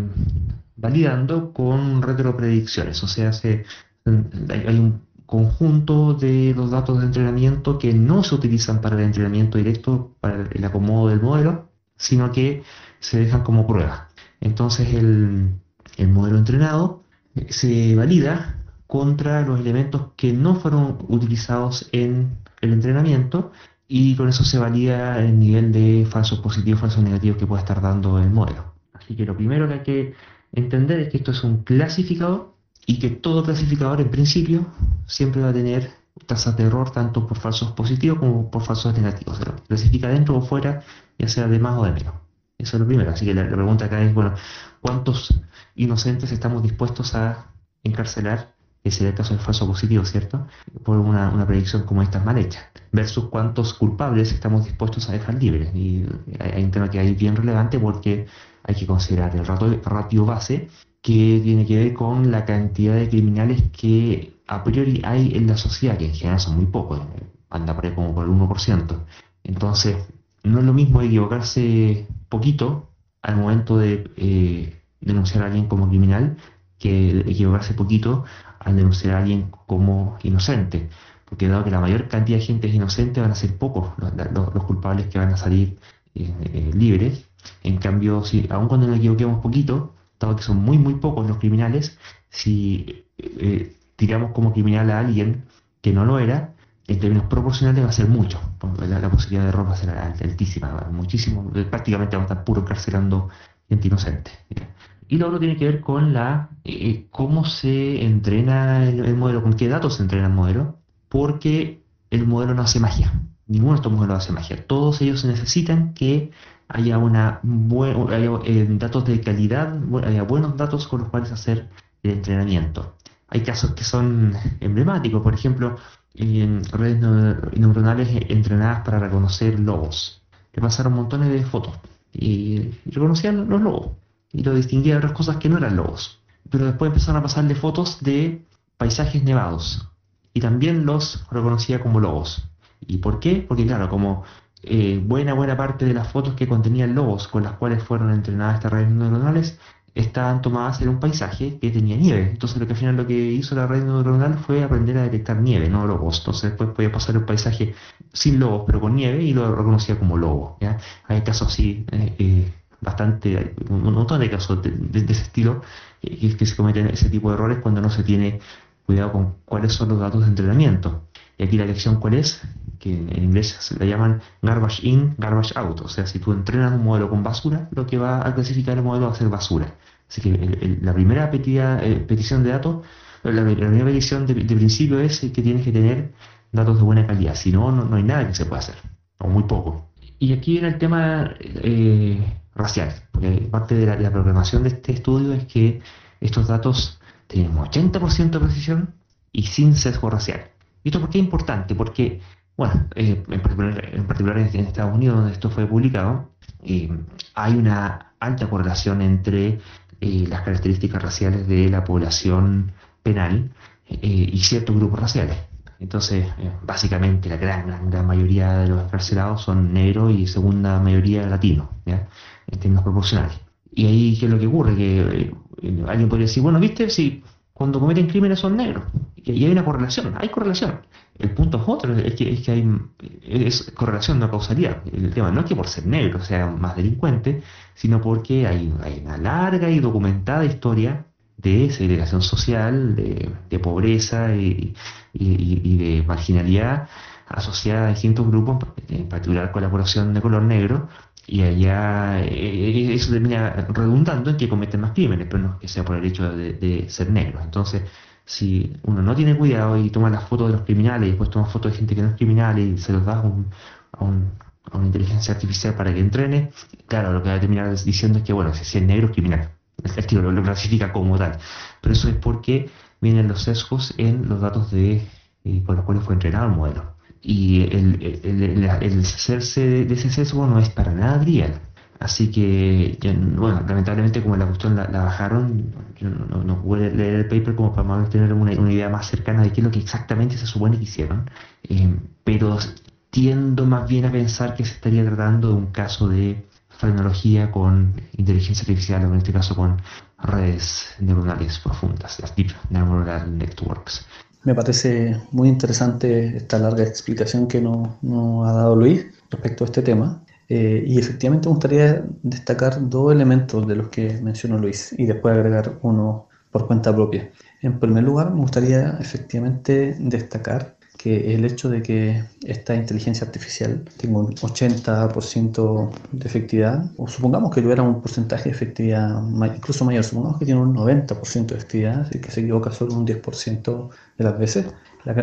validando con retropredicciones, o sea, se, hay un conjunto de los datos de entrenamiento que no se utilizan para el entrenamiento directo, para el acomodo del modelo, sino que se dejan como prueba. Entonces el, el modelo entrenado se valida contra los elementos que no fueron utilizados en el entrenamiento y con eso se valida el nivel de falsos positivos, falsos negativos que puede estar dando el modelo. Así que lo primero que hay que entender es que esto es un clasificador y que todo clasificador en principio siempre va a tener tasas de error tanto por falsos positivos como por falsos negativos. Se clasifica dentro o fuera, ya sea de más o de menos. Eso es lo primero. Así que la, pregunta acá es, bueno, ¿cuántos inocentes estamos dispuestos a encarcelar que sería el caso del falso positivo, ¿cierto? Por una, predicción como esta mal hecha, versus cuántos culpables estamos dispuestos a dejar libres. Y hay un tema que hay bien relevante porque hay que considerar el ratio base que tiene que ver con la cantidad de criminales que a priori hay en la sociedad, que en general son muy pocos, anda por ahí como por el 1%. Entonces, no es lo mismo equivocarse poquito al momento de eh, denunciar a alguien como criminal que equivocarse poquito al denunciar a alguien como inocente. Porque dado que la mayor cantidad de gente es inocente, van a ser pocos los, culpables que van a salir eh, eh, libres. En cambio, si aun cuando nos equivoquemos poquito, dado que son muy muy pocos los criminales, si eh, tiramos como criminal a alguien que no lo era, en términos proporcionales va a ser mucho. La, posibilidad de error va a ser altísima, muchísimo. Prácticamente vamos a estar puro encarcelando gente inocente. Y lo otro tiene que ver con la eh, cómo se entrena el, modelo, con qué datos se entrena el modelo, porque el modelo no hace magia. Ninguno de estos modelos hace magia. Todos ellos necesitan que haya una eh, datos de calidad, haya buenos datos con los cuales hacer el entrenamiento. Hay casos que son emblemáticos, por ejemplo, redes neuronales entrenadas para reconocer lobos. Le pasaron montones de fotos y reconocían los lobos y lo distinguía de otras cosas que no eran lobos. Pero después empezaron a pasarle fotos de paisajes nevados y también los reconocía como lobos. ¿Y por qué? Porque claro, como eh, buena buena parte de las fotos que contenían lobos con las cuales fueron entrenadas estas redes neuronales estaban tomadas en un paisaje que tenía nieve. Entonces lo que al final lo que hizo la red neuronal fue aprender a detectar nieve, no lobos. Entonces después podía pasar un paisaje sin lobos, pero con nieve y lo reconocía como lobo. Hay casos así eh, eh, bastante, un montón de casos de, ese estilo, que, que se cometen ese tipo de errores cuando no se tiene cuidado con cuáles son los datos de entrenamiento. Y aquí la lección cuál es, que en inglés la llaman garbage in, garbage out. O sea, si tú entrenas un modelo con basura, lo que va a clasificar el modelo va a ser basura. Así que la primera eh, petición de datos, la, primera petición de, principio es que tienes que tener datos de buena calidad. Si no, no, hay nada que se pueda hacer, o muy poco. Y aquí viene el tema eh, racial, porque parte de la, programación de este estudio es que estos datos tienen un 80% de precisión y sin sesgo racial. ¿Y esto por qué es importante? Porque, bueno, eh, en, particular, en, Estados Unidos, donde esto fue publicado, eh, hay una alta correlación entre eh, las características raciales de la población penal y ciertos grupos raciales. Entonces, básicamente la gran, gran, mayoría de los encarcelados son negros y segunda mayoría latinos. en términos proporcionales. Y ahí, ¿qué es lo que ocurre? Que eh, alguien podría decir, bueno, ¿viste? Si cuando cometen crímenes son negros. Y hay una correlación, hay correlación. El punto es otro, es que, es que hay es correlación, no causalidad. El tema no es que por ser negro sea más delincuente, sino porque hay, una larga y documentada historia de segregación social, de, de pobreza y, y, de marginalidad asociada a distintos grupos, en particular con la población de color negro, y allá eh, eso termina redundando en que cometen más crímenes, pero no que sea por el hecho de, ser negros. Entonces, si uno no tiene cuidado y toma las fotos de los criminales y después toma fotos de gente que no es criminal y se los da a, una inteligencia artificial para que entrene, claro, lo que va a terminar diciendo es que, bueno, si es negro es criminal. El tío lo, clasifica como tal. Pero eso es porque vienen los sesgos en los datos de, eh, con los cuales fue entrenado el modelo y el, el, hacerse de ese sesgo no es para nada trivial. Así que, bueno, lamentablemente como la cuestión la, bajaron, yo no, no, pude leer el paper como para tener una, una, idea más cercana de qué es lo que exactamente se supone que hicieron, eh, pero tiendo más bien a pensar que se estaría tratando de un caso de tecnología con inteligencia artificial, o en este caso con redes neuronales profundas, las Deep Neural Networks. Me parece muy interesante esta larga explicación que nos, ha dado Luis respecto a este tema. Eh, y efectivamente me gustaría destacar dos elementos de los que mencionó Luis y después agregar uno por cuenta propia. En primer lugar, me gustaría efectivamente destacar que el hecho de que esta inteligencia artificial tenga un 80% de efectividad, o supongamos que tuviera un porcentaje de efectividad incluso mayor, supongamos que tiene un 90% de efectividad y que se equivoca solo un 10% de las veces,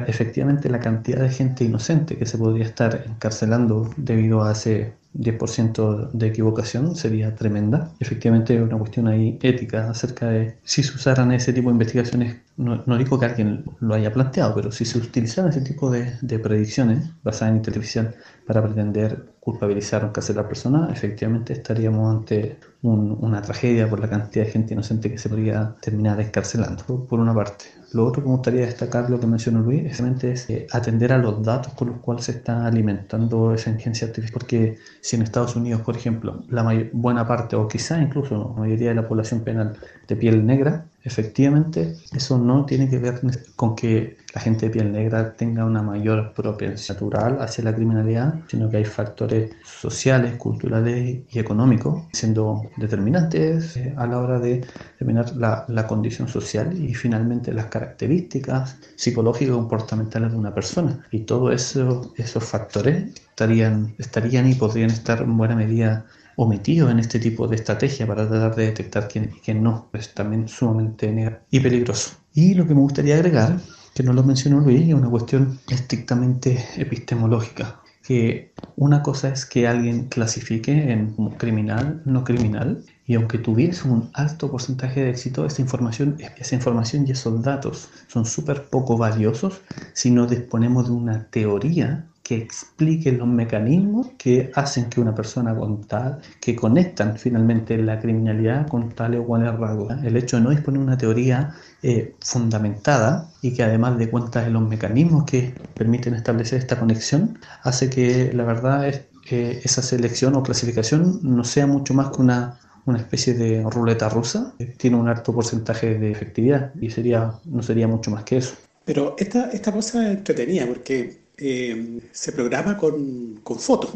efectivamente la cantidad de gente inocente que se podría estar encarcelando debido a ese 10% de equivocación sería tremenda. Efectivamente, una cuestión ahí ética acerca de si se usaran ese tipo de investigaciones. No, digo que alguien lo haya planteado, pero si se utilizaran ese tipo de, de predicciones basadas en inteligencia para pretender culpabilizar o encarcelar a persona, efectivamente estaríamos ante una tragedia por la cantidad de gente inocente que se podría terminar encarcelando, por una parte. Lo otro que me gustaría destacar, lo que mencionó Luis, es eh, atender a los datos con los cuales se está alimentando esa inteligencia artificial. Porque si en Estados Unidos, por ejemplo, la buena parte, o quizá incluso la mayoría de la población penal de piel negra, efectivamente eso no tiene que ver con que la gente de piel negra tenga una mayor propensión natural hacia la criminalidad, sino que hay factores sociales, culturales y económicos siendo determinantes eh, a la hora de determinar la, condición social y finalmente las características psicológicas y comportamentales de una persona. Y todos eso, esos factores estarían, estarían y podrían estar en buena medida omitidos en este tipo de estrategia para tratar de detectar quién y quién no. Es también sumamente y peligroso. Y lo que me gustaría agregar que no lo mencionó Luis, es una cuestión estrictamente epistemológica, que una cosa es que alguien clasifique en criminal, no criminal, y aunque tuviese un alto porcentaje de éxito, esa información, esa información y esos datos son súper poco valiosos si no disponemos de una teoría que explique los mecanismos que hacen que una persona con tal, que conectan finalmente la criminalidad con tal o cual rasgo. El hecho de no disponer de una teoría eh, fundamentada y que además de cuenta de los mecanismos que permiten establecer esta conexión, hace que la verdad es que esa selección o clasificación no sea mucho más que una, una especie de ruleta rusa. Tiene un alto porcentaje de efectividad y sería, no sería mucho más que eso. Pero esta, esta cosa es entretenida porque eh, se programa con, con, fotos.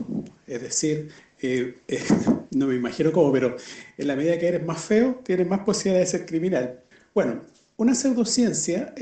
Es decir, eh, eh, no me imagino cómo, pero en la medida que eres más feo, tienes más posibilidad de ser criminal. Bueno, una pseudociencia,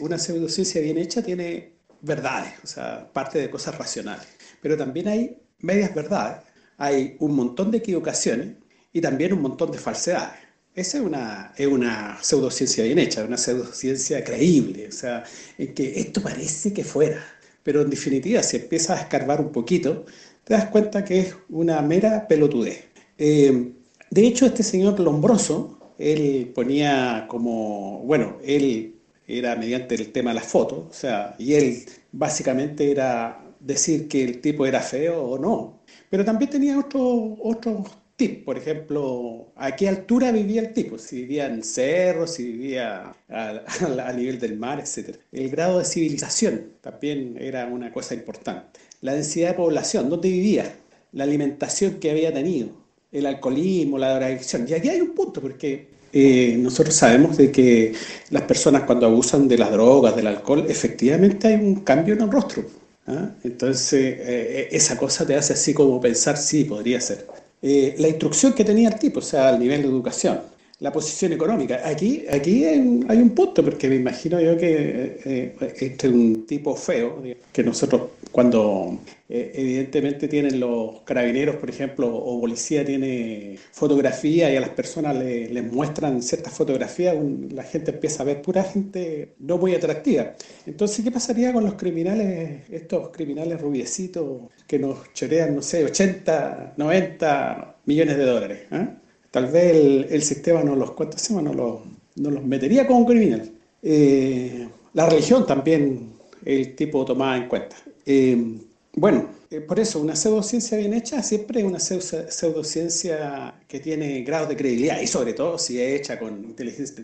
una pseudociencia bien hecha tiene verdades, o sea, parte de cosas racionales. Pero también hay medias verdades, hay un montón de equivocaciones y también un montón de falsedades. Esa es una, es una pseudociencia bien hecha, una pseudociencia creíble, o sea, en que esto parece que fuera, pero en definitiva, si empiezas a escarbar un poquito, te das cuenta que es una mera pelotudez. Eh, de hecho, este señor Lombroso, él ponía como, bueno, él era mediante el tema de las fotos, o sea, y él básicamente era decir que el tipo era feo o no, pero también tenía otros otros tip, por ejemplo, a qué altura vivía el tipo, si vivía en cerros, si vivía a, nivel del mar, etc. El grado de civilización también era una cosa importante. La densidad de población, dónde vivía, la alimentación que había tenido, el alcoholismo, la drogadicción. Y aquí hay un punto, porque eh, nosotros sabemos de que las personas cuando abusan de las drogas, del alcohol, efectivamente hay un cambio en el rostro. ¿ah? Entonces, eh, eh, esa cosa te hace así como pensar, sí, podría ser. Eh, la instrucción que tenía el tipo, o sea, al nivel de educación, la posición económica. Aquí, aquí hay un punto, porque me imagino yo que eh, eh, este es un tipo feo, que nosotros cuando eh, evidentemente tienen los carabineros, por ejemplo, o policía tiene fotografía y a las personas les muestran ciertas fotografías, la gente empieza a ver pura gente no muy atractiva. Entonces, ¿qué pasaría con los criminales, estos criminales rubiecitos que nos chorean, no sé, 80, 90 millones de dólares? ¿eh? Tal vez el, sistema no los, No los, no los metería como criminal. Eh, la religión también el tipo tomaba en cuenta. Eh, bueno, eh, por eso, una pseudociencia bien hecha siempre es una pseudociencia que tiene grados de credibilidad y sobre todo si es hecha con inteligencia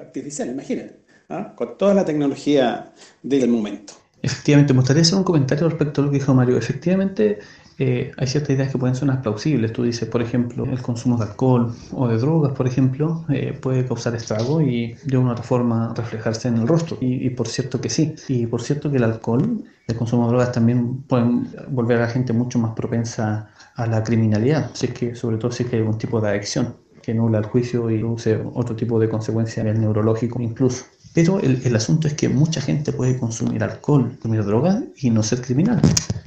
artificial, imagínate, ¿ah? con toda la tecnología del momento. Efectivamente, me gustaría hacer un comentario respecto a lo que dijo Mario. Efectivamente, eh, hay ciertas ideas que pueden sonar plausibles. Tú dices, por ejemplo, el consumo de alcohol o de drogas, por ejemplo, eh, puede causar estrago y de una otra forma reflejarse en el rostro. Y, por cierto que sí. Y por cierto que el alcohol, el consumo de drogas también pueden volver a la gente mucho más propensa a la criminalidad, si es que, sobre todo si es que hay algún tipo de adicción que nula el juicio y produce otro tipo de consecuencia el neurológico incluso. Pero el, el, asunto es que mucha gente puede consumir alcohol, consumir drogas y no ser criminal.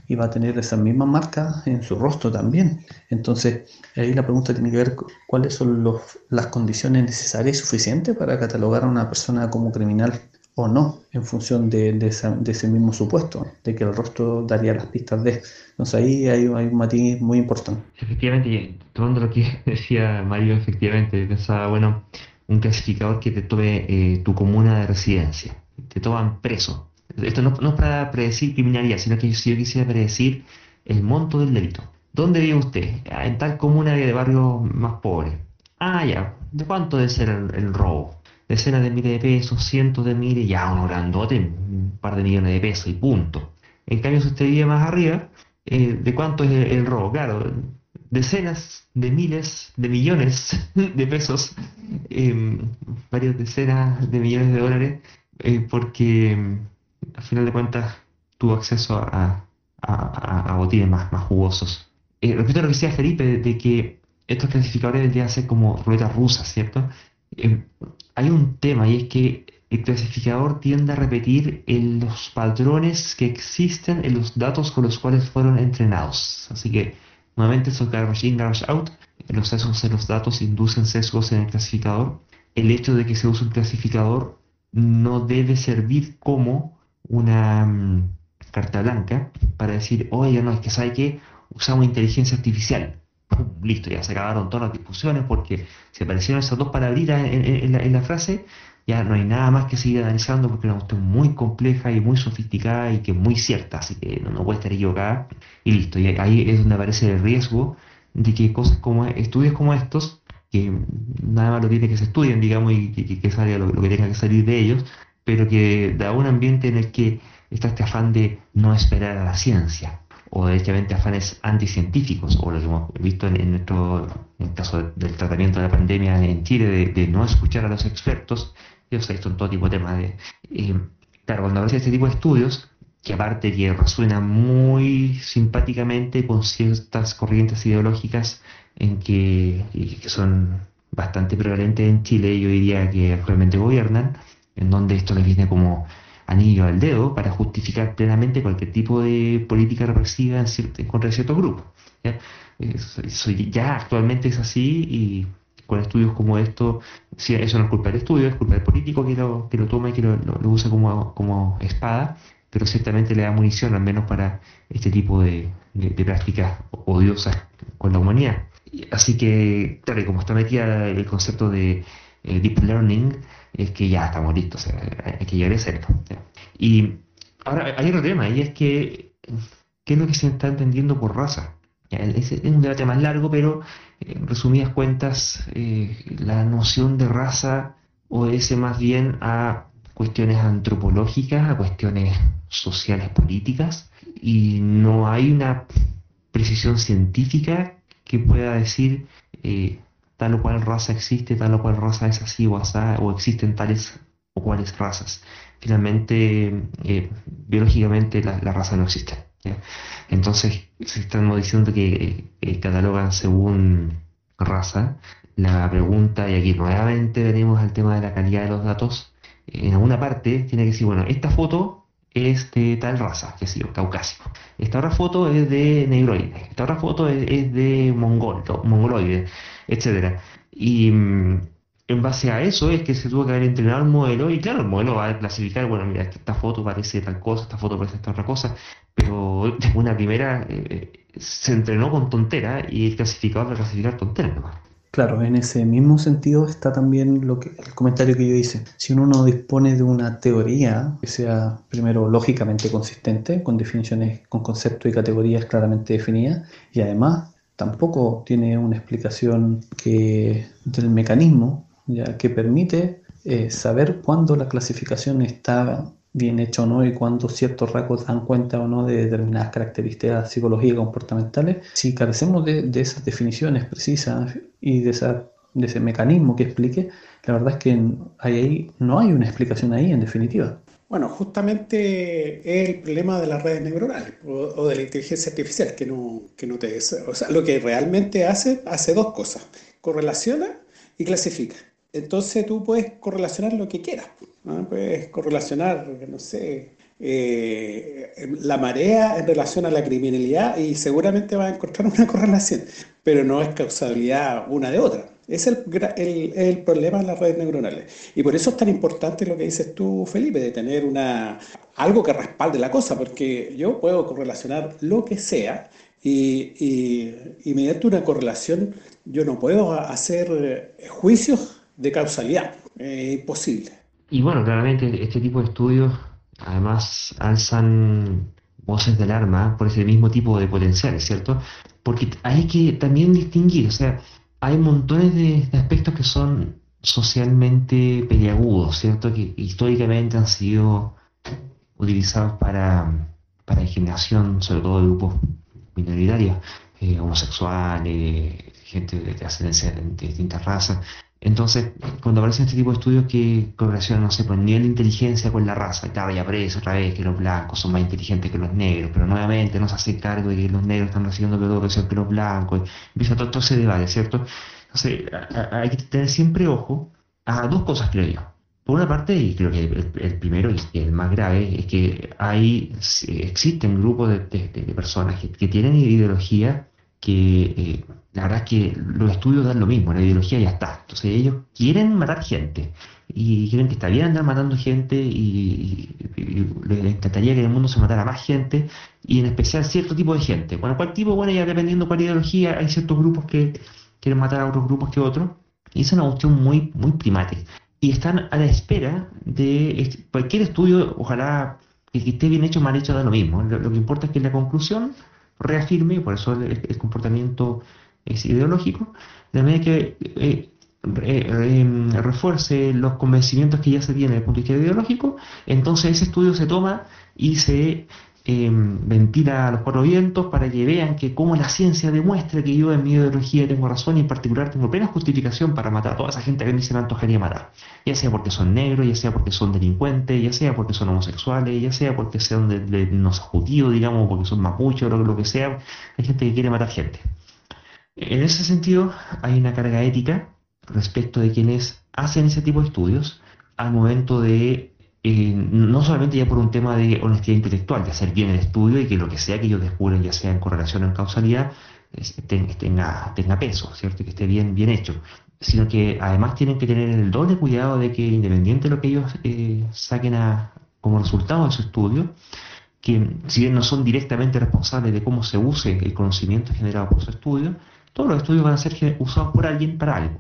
Y va a tener esa misma marca en su rostro también. Entonces, ahí la pregunta tiene que ver cuáles son los, las condiciones necesarias y suficientes para catalogar a una persona como criminal o no, en función de, de, ese mismo supuesto, de que el rostro daría las pistas de. Entonces ahí hay, hay un matiz muy importante. Efectivamente, tomando lo que decía Mario, efectivamente, pensaba, bueno, un clasificador que te tome eh, tu comuna de residencia, te toman preso. Esto no, es para predecir criminalidad, sino que si yo quisiera predecir el monto del delito. ¿Dónde vive usted? Ah, en tal comuna de barrio más pobre. Ah, ya. ¿De cuánto debe ser el robo? decenas de miles de pesos, cientos de miles, ya uno grandote, un par de millones de pesos y punto. En cambio, si usted vive más arriba, eh, ¿de cuánto es el, robo? Claro, decenas de miles de millones de pesos, em, varias decenas de millones de dólares, eh, porque em, al final de cuentas tuvo acceso a, a, botines más, más jugosos. Eh, respecto a lo que decía Felipe, de, que estos clasificadores deberían ser como ruedas rusas, ¿cierto? Em, hay un tema y es que el clasificador tiende a repetir los patrones que existen en los datos con los cuales fueron entrenados. Así que, nuevamente, esos garbage in, garbage out, los sesgos en los datos inducen sesgos en el clasificador. El hecho de que se use un clasificador no debe servir como una mm, carta blanca para decir, oye, no, es que sabe que usamos inteligencia artificial listo, ya se acabaron todas las discusiones porque se aparecieron esas dos palabritas en, la, frase, ya no hay nada más que seguir analizando porque es una cuestión muy compleja y muy sofisticada y que es muy cierta, así que no, puede estar equivocada y listo. Y ahí es donde aparece el riesgo de que cosas como estudios como estos, que nada más lo tiene que se estudien, digamos, y que, salga lo, que tenga que salir de ellos, pero que da un ambiente en el que está este afán de no esperar a la ciencia o derechamente afanes anticientíficos, o lo que hemos visto en, nuestro, en el caso del tratamiento de la pandemia en Chile, de, no escuchar a los expertos, visto en todo tipo de temas. Eh, claro, cuando aparece este tipo de estudios, que aparte que resuena muy simpáticamente con ciertas corrientes ideológicas en que, son bastante prevalentes en Chile, yo diría que actualmente gobiernan, en donde esto les viene como anillo al dedo para justificar plenamente cualquier tipo de política represiva en, contra ciertos grupos. ¿ya? ya actualmente es así y con estudios como esto, eso no es culpa del estudio, es culpa del político que lo, que lo toma y que lo, usa como, como espada, pero ciertamente le da munición al menos para este tipo de, prácticas odiosas con la humanidad. Así que, claro, como está metida el concepto de eh, deep learning, es que ya estamos listos, hay que llegar a hacerlo. Y ahora hay otro tema, y es que, ¿qué es lo que se está entendiendo por raza? Es, un debate más largo, pero en resumidas cuentas, eh, la noción de raza obedece más bien a cuestiones antropológicas, a cuestiones sociales políticas, y no hay una precisión científica que pueda decir eh, tal o cual raza existe, tal o cual raza es así o asá, o existen tales o cuales razas. Finalmente, eh, biológicamente la, raza no existe. Entonces, si estamos diciendo que catalogan según raza, la pregunta, y aquí nuevamente venimos al tema de la calidad de los datos, en alguna parte tiene que decir, bueno, esta foto es de tal raza, que sé yo, caucásico. Esta otra foto es de negroide. Esta otra foto es, de mongol, mongoloide etcétera. Y mm, en base a eso es que se tuvo que haber entrenado el modelo y claro, el modelo va a clasificar, bueno, mira, esta foto parece tal cosa, esta foto parece esta otra cosa, pero de una primera eh, se entrenó con tontera y el clasificador va a clasificar tontera Claro, en ese mismo sentido está también lo que, el comentario que yo hice. Si uno no dispone de una teoría que sea primero lógicamente consistente, con definiciones, con conceptos y categorías claramente definidas, y además tampoco tiene una explicación que, del mecanismo ya, que permite eh, saber cuándo la clasificación está bien hecha o no y cuando ciertos rasgos dan cuenta o no de determinadas características psicológicas comportamentales. Si carecemos de, de esas definiciones precisas y de, esa, de ese mecanismo que explique, la verdad es que ahí, no hay una explicación ahí en definitiva. Bueno, justamente es el problema de las redes neuronales o, de la inteligencia artificial, que no, que no te... O sea, lo que realmente hace, hace dos cosas, correlaciona y clasifica. Entonces tú puedes correlacionar lo que quieras. Puedes correlacionar, no sé, eh, la marea en relación a la criminalidad y seguramente vas a encontrar una correlación, pero no es causalidad una de otra. Es el, problema de las redes neuronales. Y por eso es tan importante lo que dices tú, Felipe, de tener una, algo que respalde la cosa, porque yo puedo correlacionar lo que sea y, y, mediante una correlación yo no puedo hacer juicios de causalidad. Es imposible. Y bueno, claramente este tipo de estudios además alzan voces de alarma por ese mismo tipo de potenciales, ¿cierto? Porque hay que también distinguir, o sea, hay montones de, aspectos que son socialmente peliagudos, ¿cierto? Que históricamente han sido utilizados para, para discriminación, sobre todo de grupos minoritarios, eh, homosexuales, gente de, ascendencia de distintas razas. Entonces, cuando aparecen este tipo de estudios que correlacionan, no sé, por el nivel de inteligencia con la raza, y claro, y aparece otra vez que los blancos son más inteligentes que los negros, pero nuevamente no se hace cargo de que los negros están recibiendo peor que los blancos, empieza todo, ese debate, ¿cierto? Entonces, hay que tener siempre ojo a dos cosas, creo yo. Por una parte, y creo que el, primero y el más grave, es que hay, existen grupos de, personas que, tienen ideología que eh, la verdad es que los estudios dan lo mismo, la ideología ya está. Entonces ellos quieren matar gente y quieren que está bien andar matando gente y, les encantaría que en el mundo se matara más gente y en especial cierto tipo de gente. Bueno, cuál tipo, bueno, ya dependiendo cuál ideología, hay ciertos grupos que quieren matar a otros grupos que otros y es una cuestión muy, muy primática. Y están a la espera de cualquier estudio, ojalá que esté bien hecho mal hecho, da lo mismo. Lo, que importa es que la conclusión reafirme, por eso el comportamiento es ideológico, de manera que eh, em, refuerce los convencimientos que ya se tienen desde el punto de vista ideológico, entonces ese estudio se toma y se ventila a los cuatro vientos para que vean que como la ciencia demuestra que yo en mi ideología tengo razón y en particular tengo plena justificación para matar a toda esa gente que a mí se antojaría matar, ya sea porque son negros, ya sea porque son delincuentes, ya sea porque son homosexuales, ya sea porque sean de, de no judíos, digamos, porque son mapuches o lo que sea, hay gente que quiere matar gente. En ese sentido, hay una carga ética respecto de quienes hacen ese tipo de estudios al momento de, eh, no solamente ya por un tema de honestidad intelectual, de hacer bien el estudio y que lo que sea que ellos descubren, ya sea en correlación o en causalidad, tenga, tenga peso, ¿cierto? que esté bien, bien hecho, sino que además tienen que tener el doble cuidado de que independiente de lo que ellos eh, saquen como resultado de su estudio, que si bien no son directamente responsables de cómo se use el conocimiento generado por su estudio, todos los estudios van a ser usados por alguien para algo.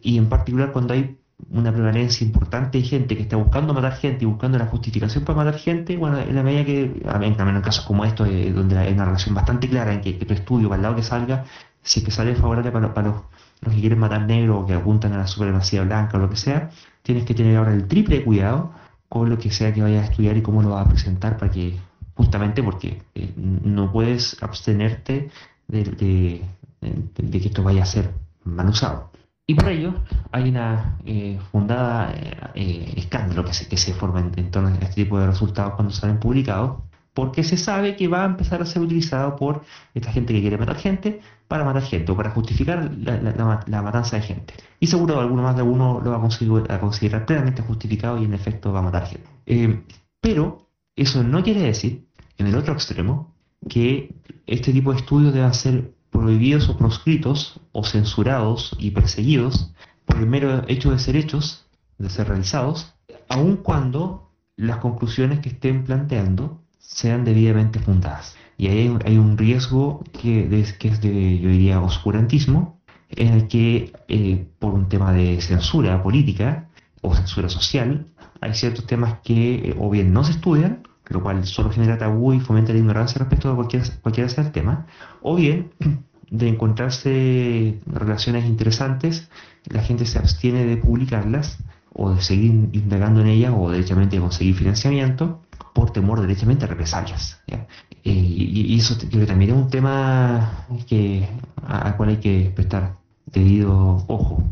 Y en particular cuando hay una prevalencia importante de gente que está buscando matar gente y buscando la justificación para matar gente, bueno, en la medida que, también en casos como estos, eh, donde hay una relación bastante clara en que, tu estudio, para el lado que salga, si es que sale favorable para, para los, que quieren matar negros o que apuntan a la supremacía blanca o lo que sea, tienes que tener ahora el triple de cuidado con lo que sea que vayas a estudiar y cómo lo vas a presentar para que, justamente porque eh, no puedes abstenerte de de, que esto vaya a ser mal usado. Y por ello hay una eh, fundada eh, escándalo que se, que se forma en, torno a este tipo de resultados cuando salen publicados, porque se sabe que va a empezar a ser utilizado por esta gente que quiere matar gente para matar gente o para justificar la, matanza de gente. Y seguro alguno más de uno lo va a considerar, a considerar plenamente justificado y en efecto va a matar gente. Eh, pero eso no quiere decir, en el otro extremo, que este tipo de estudios deba ser prohibidos o proscritos o censurados y perseguidos por el mero hecho de ser hechos, de ser realizados, aun cuando las conclusiones que estén planteando sean debidamente fundadas. Y ahí hay, un riesgo que, es de, yo diría, oscurantismo, en el que eh, por un tema de censura política o censura social, hay ciertos temas que eh, o bien no se estudian, lo cual solo genera tabú y fomenta la ignorancia respecto a cualquier, cualquiera sea el tema, o bien de encontrarse relaciones interesantes, la gente se abstiene de publicarlas o de seguir indagando en ella o derechamente de conseguir financiamiento por temor derechamente a represalias. Eh, y, eso que también es un tema al cual hay que prestar debido ojo.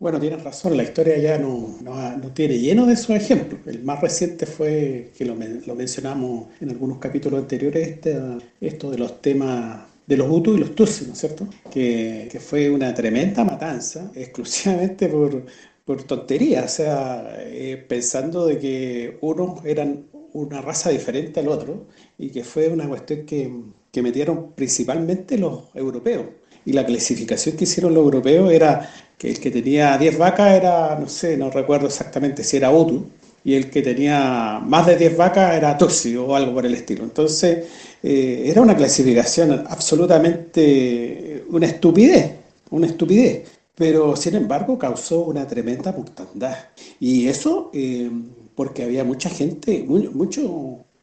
Bueno, tienes razón, la historia ya no, no, tiene lleno de esos ejemplos. El más reciente fue, que lo, lo mencionamos en algunos capítulos anteriores, este, esto de los temas de los Hutus y los Tutsis, ¿no es cierto? Que, que, fue una tremenda matanza, exclusivamente por, por tontería, o sea, eh, pensando de que unos eran una raza diferente al otro y que fue una cuestión que, que metieron principalmente los europeos. Y la clasificación que hicieron los europeos era que el que tenía 10 vacas era, no sé, no recuerdo exactamente si era Hutu, y el que tenía más de 10 vacas era Tutsi o algo por el estilo. Entonces, eh, era una clasificación absolutamente una estupidez, una estupidez pero sin embargo causó una tremenda mortandad. Y eso eh, porque había mucha gente, muchos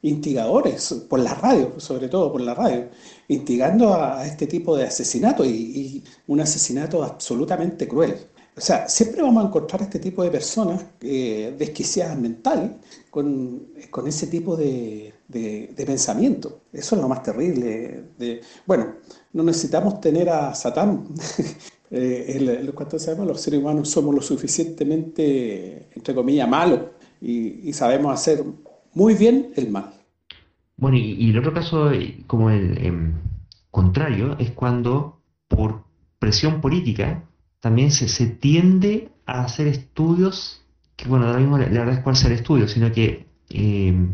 instigadores, por la radio, sobre todo por la radio, instigando a, este tipo de asesinato y, un asesinato absolutamente cruel. O sea, siempre vamos a encontrar este tipo de personas eh, desquiciadas mental con, con ese tipo de, de, pensamiento. Eso es lo más terrible. De, bueno, no necesitamos tener a Satán eh, los seres humanos somos lo suficientemente, entre comillas, malos y, sabemos hacer muy bien el mal. Bueno, y, el otro caso, eh, como el em, contrario, es cuando por presión política también se, se tiende a hacer estudios, que bueno, ahora mismo la, verdad es cuál ser estudio, sino que em,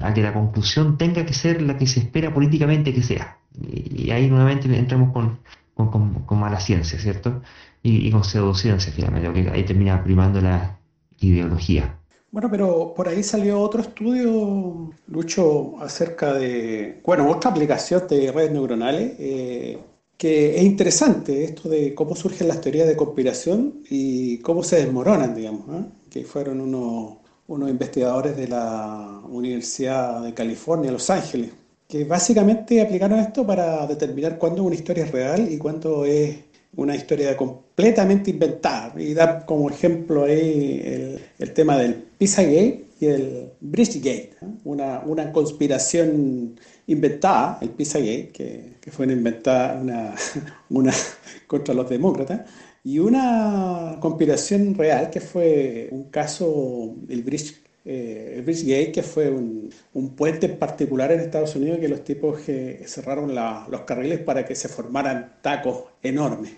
a que la conclusión tenga que ser la que se espera políticamente que sea. Y ahí nuevamente entramos con, con, mala ciencia, ¿cierto? Y, con pseudociencia, finalmente, porque ahí termina primando la ideología. Bueno, pero por ahí salió otro estudio, Lucho, acerca de, bueno, otra aplicación de redes neuronales, eh, que es interesante, esto de cómo surgen las teorías de conspiración y cómo se desmoronan, digamos, ¿eh? que fueron unos, unos investigadores de la Universidad de California, Los Ángeles, que básicamente aplicaron esto para determinar cuándo una historia es real y cuándo es una historia completamente inventada. Y dar como ejemplo el, tema del Pizzagate y el Bridgegate, una, una conspiración inventada, el Pizzagate, que, que fue una inventada una, una contra los demócratas, y una conspiración real que fue un caso, el Bridge eh, que fue un, puente en particular en Estados Unidos que los tipos que cerraron los carriles para que se formaran tacos enormes.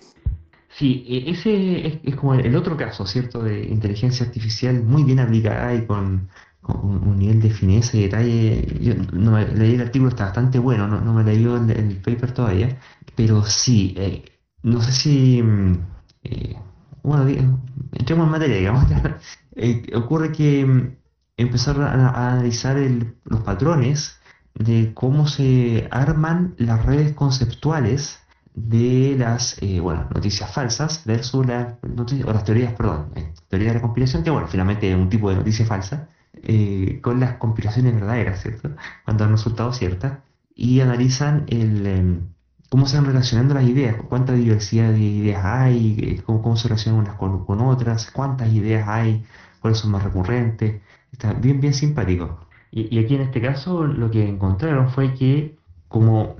Sí, e, ese es, como el otro caso, ¿cierto? De inteligencia artificial muy bien aplicada y con, un nivel de fineza y detalle. Yo no leí el artículo, está bastante bueno, no, me leí el, el paper todavía, pero sí, eh, no sé si. Mm, eh, bueno, entremos en materia, digamos. ocurre que mm, empezar a, analizar los patrones de cómo se arman las redes conceptuales de las eh, bueno, noticias falsas versus noticias, o las teorías, perdón, eh, teoría de la conspiración, que bueno, finalmente es un tipo de noticia falsa, eh, con las conspiraciones verdaderas, ¿cierto? Cuando han resultado ciertas, y analizan el, em, cómo se van relacionando las ideas, cuánta diversidad de ideas hay, cómo, cómo se relacionan unas con, otras, cuántas ideas hay, cuáles son más recurrentes, Está bien, bien simpático. Y, aquí en este caso lo que encontraron fue que como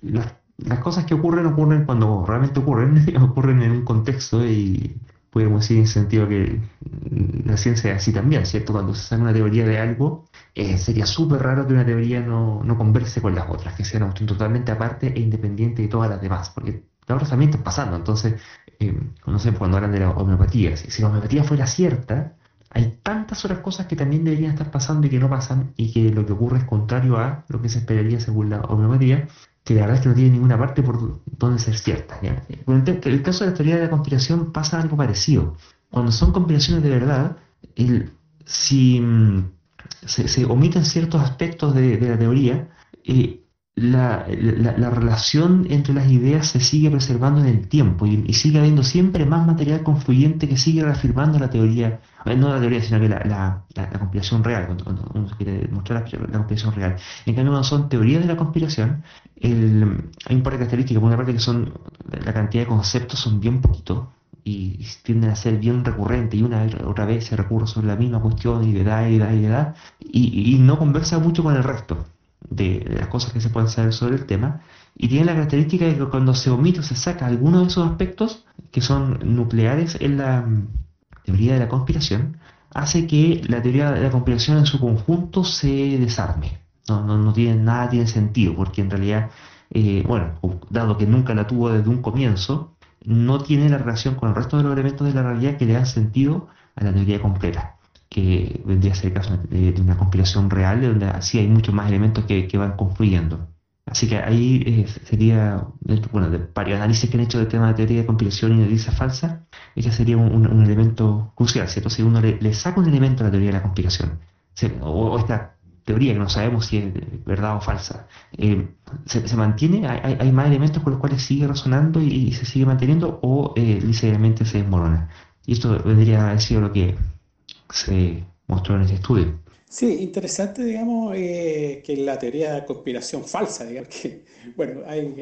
las, cosas que ocurren ocurren cuando realmente ocurren, ocurren en un contexto y podemos decir en sentido que la ciencia es así también, ¿cierto? Cuando se saca una teoría de algo, eh, sería súper raro que una teoría no, no, converse con las otras, que sean totalmente aparte e independiente de todas las demás, porque las otras también están pasando. Entonces, eh, cuando hablan de la homeopatía, si la homeopatía fuera cierta, hay tantas otras cosas que también deberían estar pasando y que no pasan y que lo que ocurre es contrario a lo que se esperaría según la homeopatía, que la verdad es que no tiene ninguna parte por donde ser cierta. ¿ya? El caso de la teoría de la conspiración pasa algo parecido. Cuando son conspiraciones de verdad, si mm, se, omiten ciertos aspectos de, la teoría, eh, la, la, relación entre las ideas se sigue preservando en el tiempo y, sigue habiendo siempre más material confluyente que sigue reafirmando la teoría, no la teoría, sino que la, la conspiración real, cuando, uno quiere demostrar la, conspiración real. En cambio, cuando son teorías de la conspiración, el, hay un par de características. Por una parte, que son la cantidad de conceptos son bien poquitos, y tienden a ser bien recurrentes y una otra vez se recurre sobre la misma cuestión y le da y da y le da y, no conversa mucho con el resto de, las cosas que se pueden saber sobre el tema y tiene la característica de que cuando se omite o se saca alguno de esos aspectos que son nucleares en la teoría de la conspiración hace que la teoría de la conspiración en su conjunto se desarme no, no, no tiene nada tiene sentido porque en realidad eh, bueno, dado que nunca la tuvo desde un comienzo, no tiene la relación con el resto de los elementos de la realidad que le dan sentido a la teoría completa, que vendría a ser el caso de, una conspiración real, donde así hay muchos más elementos que, van confluyendo. Así que ahí eh, sería, bueno, de varios análisis que han hecho del tema de teoría de conspiración y de noticias falsa, ese sería un, elemento crucial, ¿cierto? Si uno le, saca un elemento a la teoría de la conspiración, o, esta teoría que no sabemos si es verdad o falsa, eh, se, mantiene, hay, más elementos con los cuales sigue resonando y, se sigue manteniendo o eh, literalmente se desmorona. Y esto vendría a sido lo que se mostró en este estudio. Sí, interesante, digamos, eh, que la teoría de conspiración falsa, digamos, que, bueno, hay,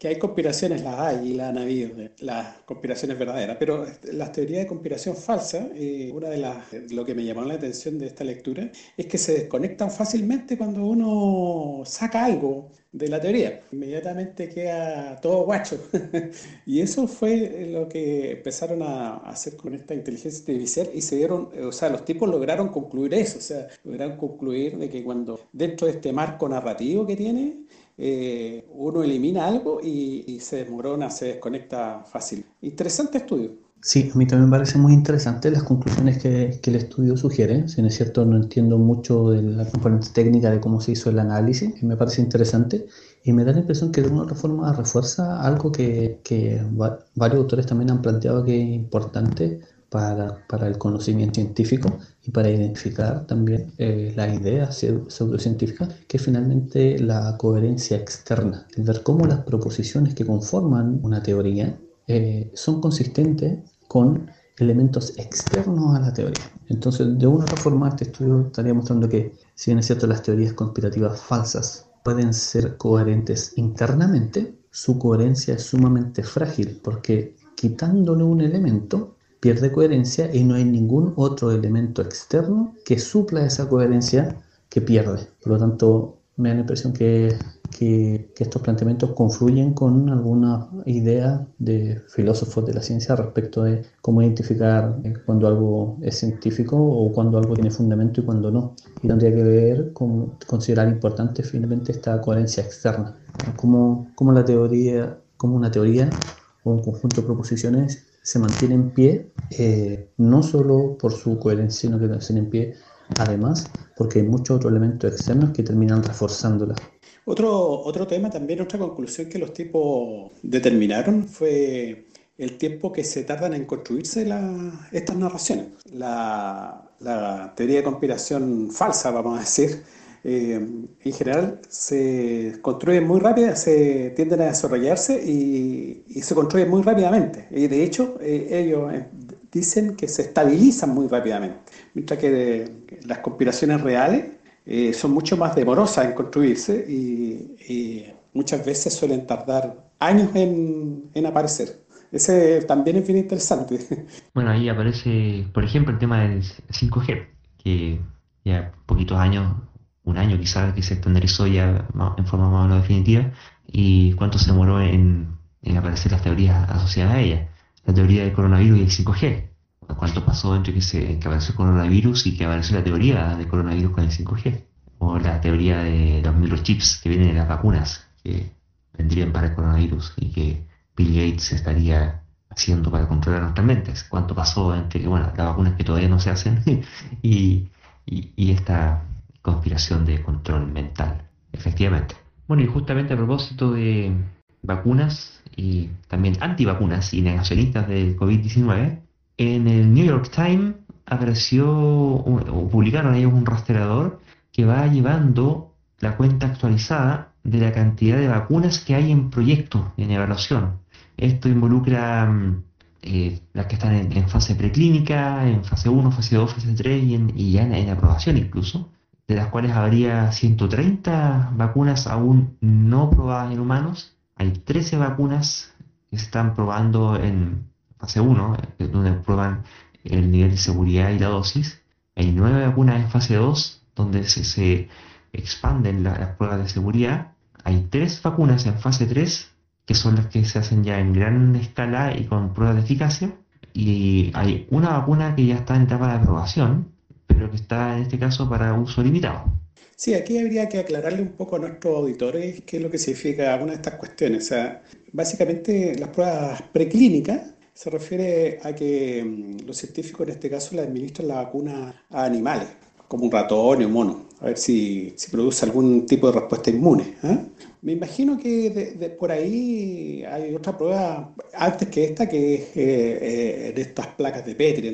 que hay conspiraciones, las hay y las han habido, las conspiraciones verdaderas, pero las teorías de conspiración falsa, eh, una de las, lo que me llamó la atención de esta lectura, es que se desconectan fácilmente cuando uno saca algo de la teoría. Inmediatamente queda todo guacho. y eso fue lo que empezaron a hacer con esta inteligencia artificial y se dieron, o sea, los tipos lograron concluir eso, o sea, lograron concluir de que cuando dentro de este marco narrativo que tiene, eh, uno elimina algo y, se desmorona, se desconecta fácil. Interesante estudio. Sí, a mí también me parece muy interesante las conclusiones que, el estudio sugiere. Si no es cierto, no entiendo mucho de la componente técnica de cómo se hizo el análisis, me parece interesante y me da la impresión que de una forma refuerza algo que, varios autores también han planteado que es importante para, el conocimiento científico y para identificar también eh, las ideas pseudocientíficas, que es finalmente la coherencia externa, el ver cómo las proposiciones que conforman una teoría eh, son consistentes con elementos externos a la teoría. Entonces, de una u forma, este estudio estaría mostrando que, si bien es cierto, las teorías conspirativas falsas pueden ser coherentes internamente, su coherencia es sumamente frágil porque quitándole un elemento pierde coherencia y no hay ningún otro elemento externo que supla esa coherencia que pierde. Por lo tanto, me da la impresión que que, estos planteamientos confluyen con alguna idea de filósofos de la ciencia respecto de cómo identificar eh, cuando algo es científico o cuando algo tiene fundamento y cuando no. Y tendría que ver con considerar importante finalmente esta coherencia externa, cómo, cómo la teoría, como una teoría o un conjunto de proposiciones se mantiene en pie, eh, no solo por su coherencia, sino que se mantiene en pie además porque hay muchos otros elementos externos que terminan reforzándola. Otro, otro tema también, otra conclusión que los tipos determinaron fue el tiempo que se tardan en construirse estas narraciones. La, teoría de conspiración falsa, vamos a decir, eh, en general se construye muy rápido, se tienden a desarrollarse y, se construyen muy rápidamente. Y de hecho, eh, ellos dicen que se estabilizan muy rápidamente, mientras que las conspiraciones reales eh, son mucho más demorosas en construirse y, muchas veces suelen tardar años en, aparecer. Ese también es bien interesante. Bueno, ahí aparece, por ejemplo, el tema del 5G, que ya poquitos años, un año quizás, que se estandarizó ya en forma más o menos definitiva, y cuánto se demoró en, aparecer las teorías asociadas a ella. La teoría del coronavirus y el 5G cuánto pasó entre que, se, que apareció el coronavirus y que apareció la teoría de coronavirus con el 5G, o la teoría de los microchips que vienen de las vacunas que vendrían para el coronavirus y que Bill Gates estaría haciendo para controlar nuestras mentes. ¿Cuánto pasó entre bueno, las vacunas que todavía no se hacen y, y, esta conspiración de control mental? Efectivamente. Bueno, y justamente a propósito de vacunas y también antivacunas y negacionistas del COVID-19, en el New York Times apareció o publicaron ellos un rastreador que va llevando la cuenta actualizada de la cantidad de vacunas que hay en proyecto, en evaluación. Esto involucra mm, eh, las que están en, fase preclínica, en fase 1, fase 2, fase 3 y, ya en, aprobación incluso, de las cuales habría 130 vacunas aún no probadas en humanos. Hay 13 vacunas que están probando en fase 1, donde prueban el nivel de seguridad y la dosis. Hay nueve vacunas en fase 2, donde se, expanden las pruebas de seguridad. Hay tres vacunas en fase 3, que son las que se hacen ya en gran escala y con pruebas de eficacia. Y hay una vacuna que ya está en etapa de aprobación, pero que está en este caso para uso limitado. Sí, aquí habría que aclararle un poco a nuestros auditores qué es lo que significa alguna de estas cuestiones. O sea, básicamente las pruebas preclínicas se refiere a que mm, los científicos en este caso le administran la vacuna a animales, como un ratón o un mono, a ver si, si produce algún tipo de respuesta inmune. ¿eh? Me imagino que de, por ahí hay otra prueba antes que esta, que es eh, de estas placas de Petri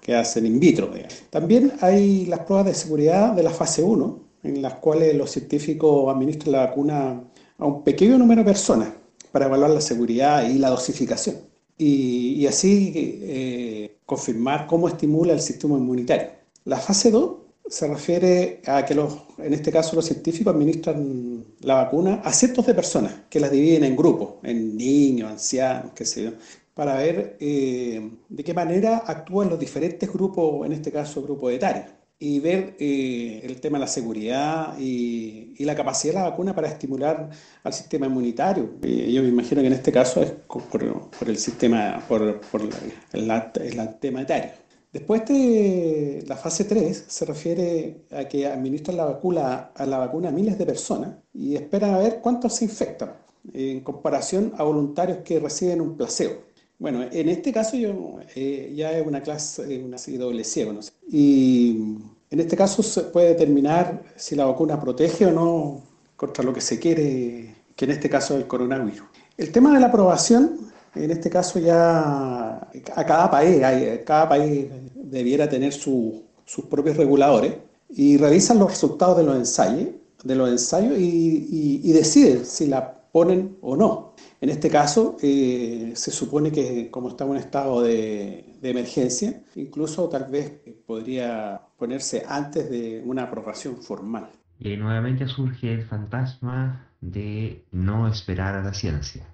que hacen in vitro. También hay las pruebas de seguridad de la fase 1, en las cuales los científicos administran la vacuna a un pequeño número de personas para evaluar la seguridad y la dosificación y, así eh, confirmar cómo estimula el sistema inmunitario. La fase 2 se refiere a que los, en este caso los científicos administran la vacuna a cientos de personas que las dividen en grupos, en niños, ancianos, qué sé yo, para ver eh, de qué manera actúan los diferentes grupos, en este caso grupos etarios y ver eh, el tema de la seguridad y, la capacidad de la vacuna para estimular al sistema inmunitario. yo me imagino que en este caso es por, el sistema, por, el, tema etario. Después de la fase 3 se refiere a que administran la vacuna a la vacuna a miles de personas y esperan a ver cuántos se infectan en comparación a voluntarios que reciben un placebo. Bueno, en este caso yo eh, ya es una clase, una doble ciego, no. Y en este caso se puede determinar si la vacuna protege o no contra lo que se quiere, que en este caso es el coronavirus. El tema de la aprobación, en este caso ya a cada país, cada país debiera tener sus propios reguladores y revisan los resultados de los ensayos, de los ensayos y, y deciden si la ponen o no. En este caso, eh, se supone que como estamos en estado de, emergencia, incluso tal vez podría ponerse antes de una aprobación formal. Y nuevamente surge el fantasma de no esperar a la ciencia.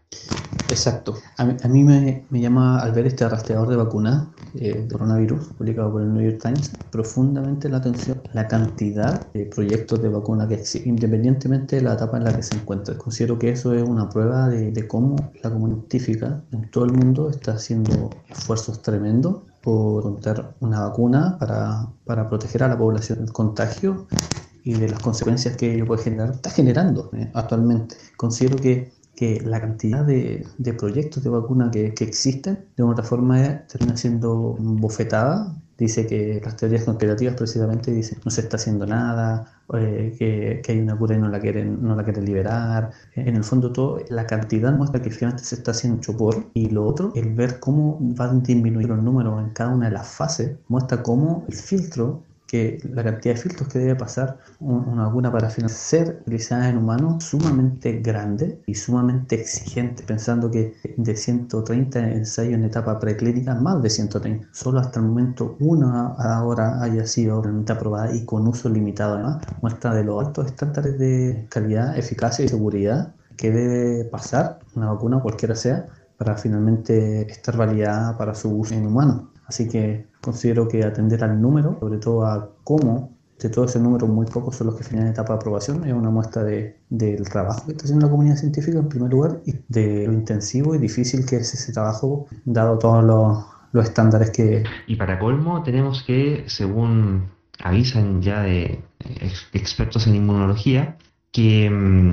Exacto. A mí, me, llama, al ver este rastreador de vacunas eh, de coronavirus, publicado por el New York Times, profundamente la atención la cantidad de proyectos de vacuna que existen, independientemente de la etapa en la que se encuentra. Considero que eso es una prueba de, de cómo la comunidad científica en todo el mundo está haciendo esfuerzos tremendos por encontrar una vacuna para, para proteger a la población del contagio y de las consecuencias que ello puede generar, está generando eh, actualmente. Considero que, que la cantidad de, de, proyectos de vacuna que, que, existen, de otra forma, termina siendo bofetada. Dice que las teorías conspirativas precisamente dicen no se está haciendo nada, eh, que, que, hay una cura y no la quieren, no la quieren liberar. En el fondo todo, la cantidad muestra que finalmente se está haciendo mucho por y lo otro, el ver cómo van disminuyendo los números en cada una de las fases, muestra cómo el filtro que la cantidad de filtros que debe pasar una vacuna para ser utilizada en humanos sumamente grande y sumamente exigente, pensando que de 130 ensayos en etapa preclínica, más de 130, solo hasta el momento una ahora haya sido realmente aprobada y con uso limitado además, muestra de los altos estándares de calidad, eficacia y seguridad que debe pasar una vacuna, cualquiera sea, para finalmente estar validada para su uso en humanos. Así que considero que atender al número, sobre todo a cómo de todo ese número muy pocos son los que finalizan etapa de aprobación, es una muestra de, del trabajo que está haciendo la comunidad científica en primer lugar y de lo intensivo y difícil que es ese trabajo dado todos los, los estándares que... Y para colmo tenemos que, según avisan ya de expertos en inmunología, que mm,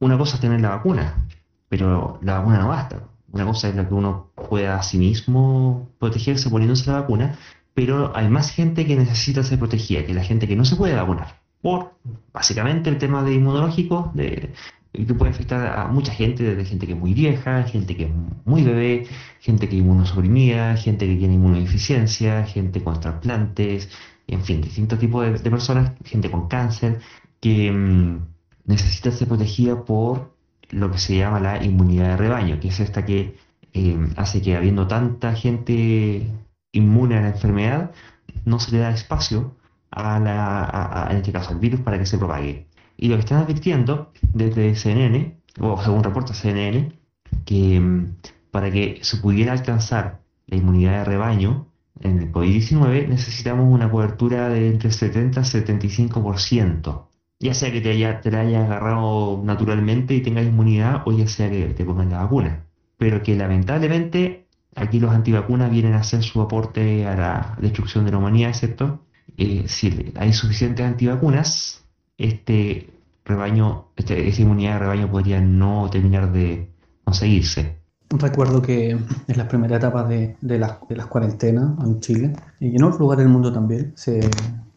una cosa es tener la vacuna, pero la vacuna no basta. Una cosa es lo que uno pueda a sí mismo protegerse poniéndose la vacuna, pero hay más gente que necesita ser protegida que la gente que no se puede vacunar. Por básicamente el tema de inmunológico, de, que puede afectar a mucha gente, desde gente que es muy vieja, gente que es muy bebé, gente que es inmunosuprimida, gente que tiene inmunodeficiencia, gente con trasplantes, en fin, distintos tipos de, personas, gente con cáncer, que mm, necesita ser protegida por lo que se llama la inmunidad de rebaño, que es esta que eh, hace que habiendo tanta gente inmune a la enfermedad, no se le da espacio a la, en este caso al virus para que se propague. Y lo que están advirtiendo desde CNN, o según reporta CNN, que mm, para que se pudiera alcanzar la inmunidad de rebaño en el COVID-19 necesitamos una cobertura de entre 70 y 75%. Ya sea que te haya, te haya agarrado naturalmente y tengas inmunidad o ya sea que te pongan la vacuna. Pero que lamentablemente aquí los antivacunas vienen a hacer su aporte a la destrucción de la humanidad, ¿cierto? Eh, si hay suficientes antivacunas, este rebaño, este, esa inmunidad de rebaño podría no terminar de conseguirse. Recuerdo que en las primeras etapas de, de, las, de las cuarentenas en Chile y en otros lugares del mundo también se,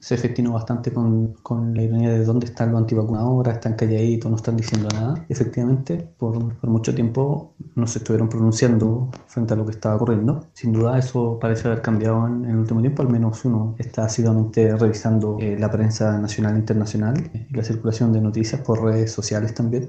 se festinó bastante con, con, la ironía de dónde están los antivacunadores, están calladitos, no están diciendo nada. Efectivamente, por, por, mucho tiempo no se estuvieron pronunciando frente a lo que estaba ocurriendo. Sin duda eso parece haber cambiado en, el último tiempo, al menos uno está asiduamente revisando eh, la prensa nacional e internacional y la circulación de noticias por redes sociales también.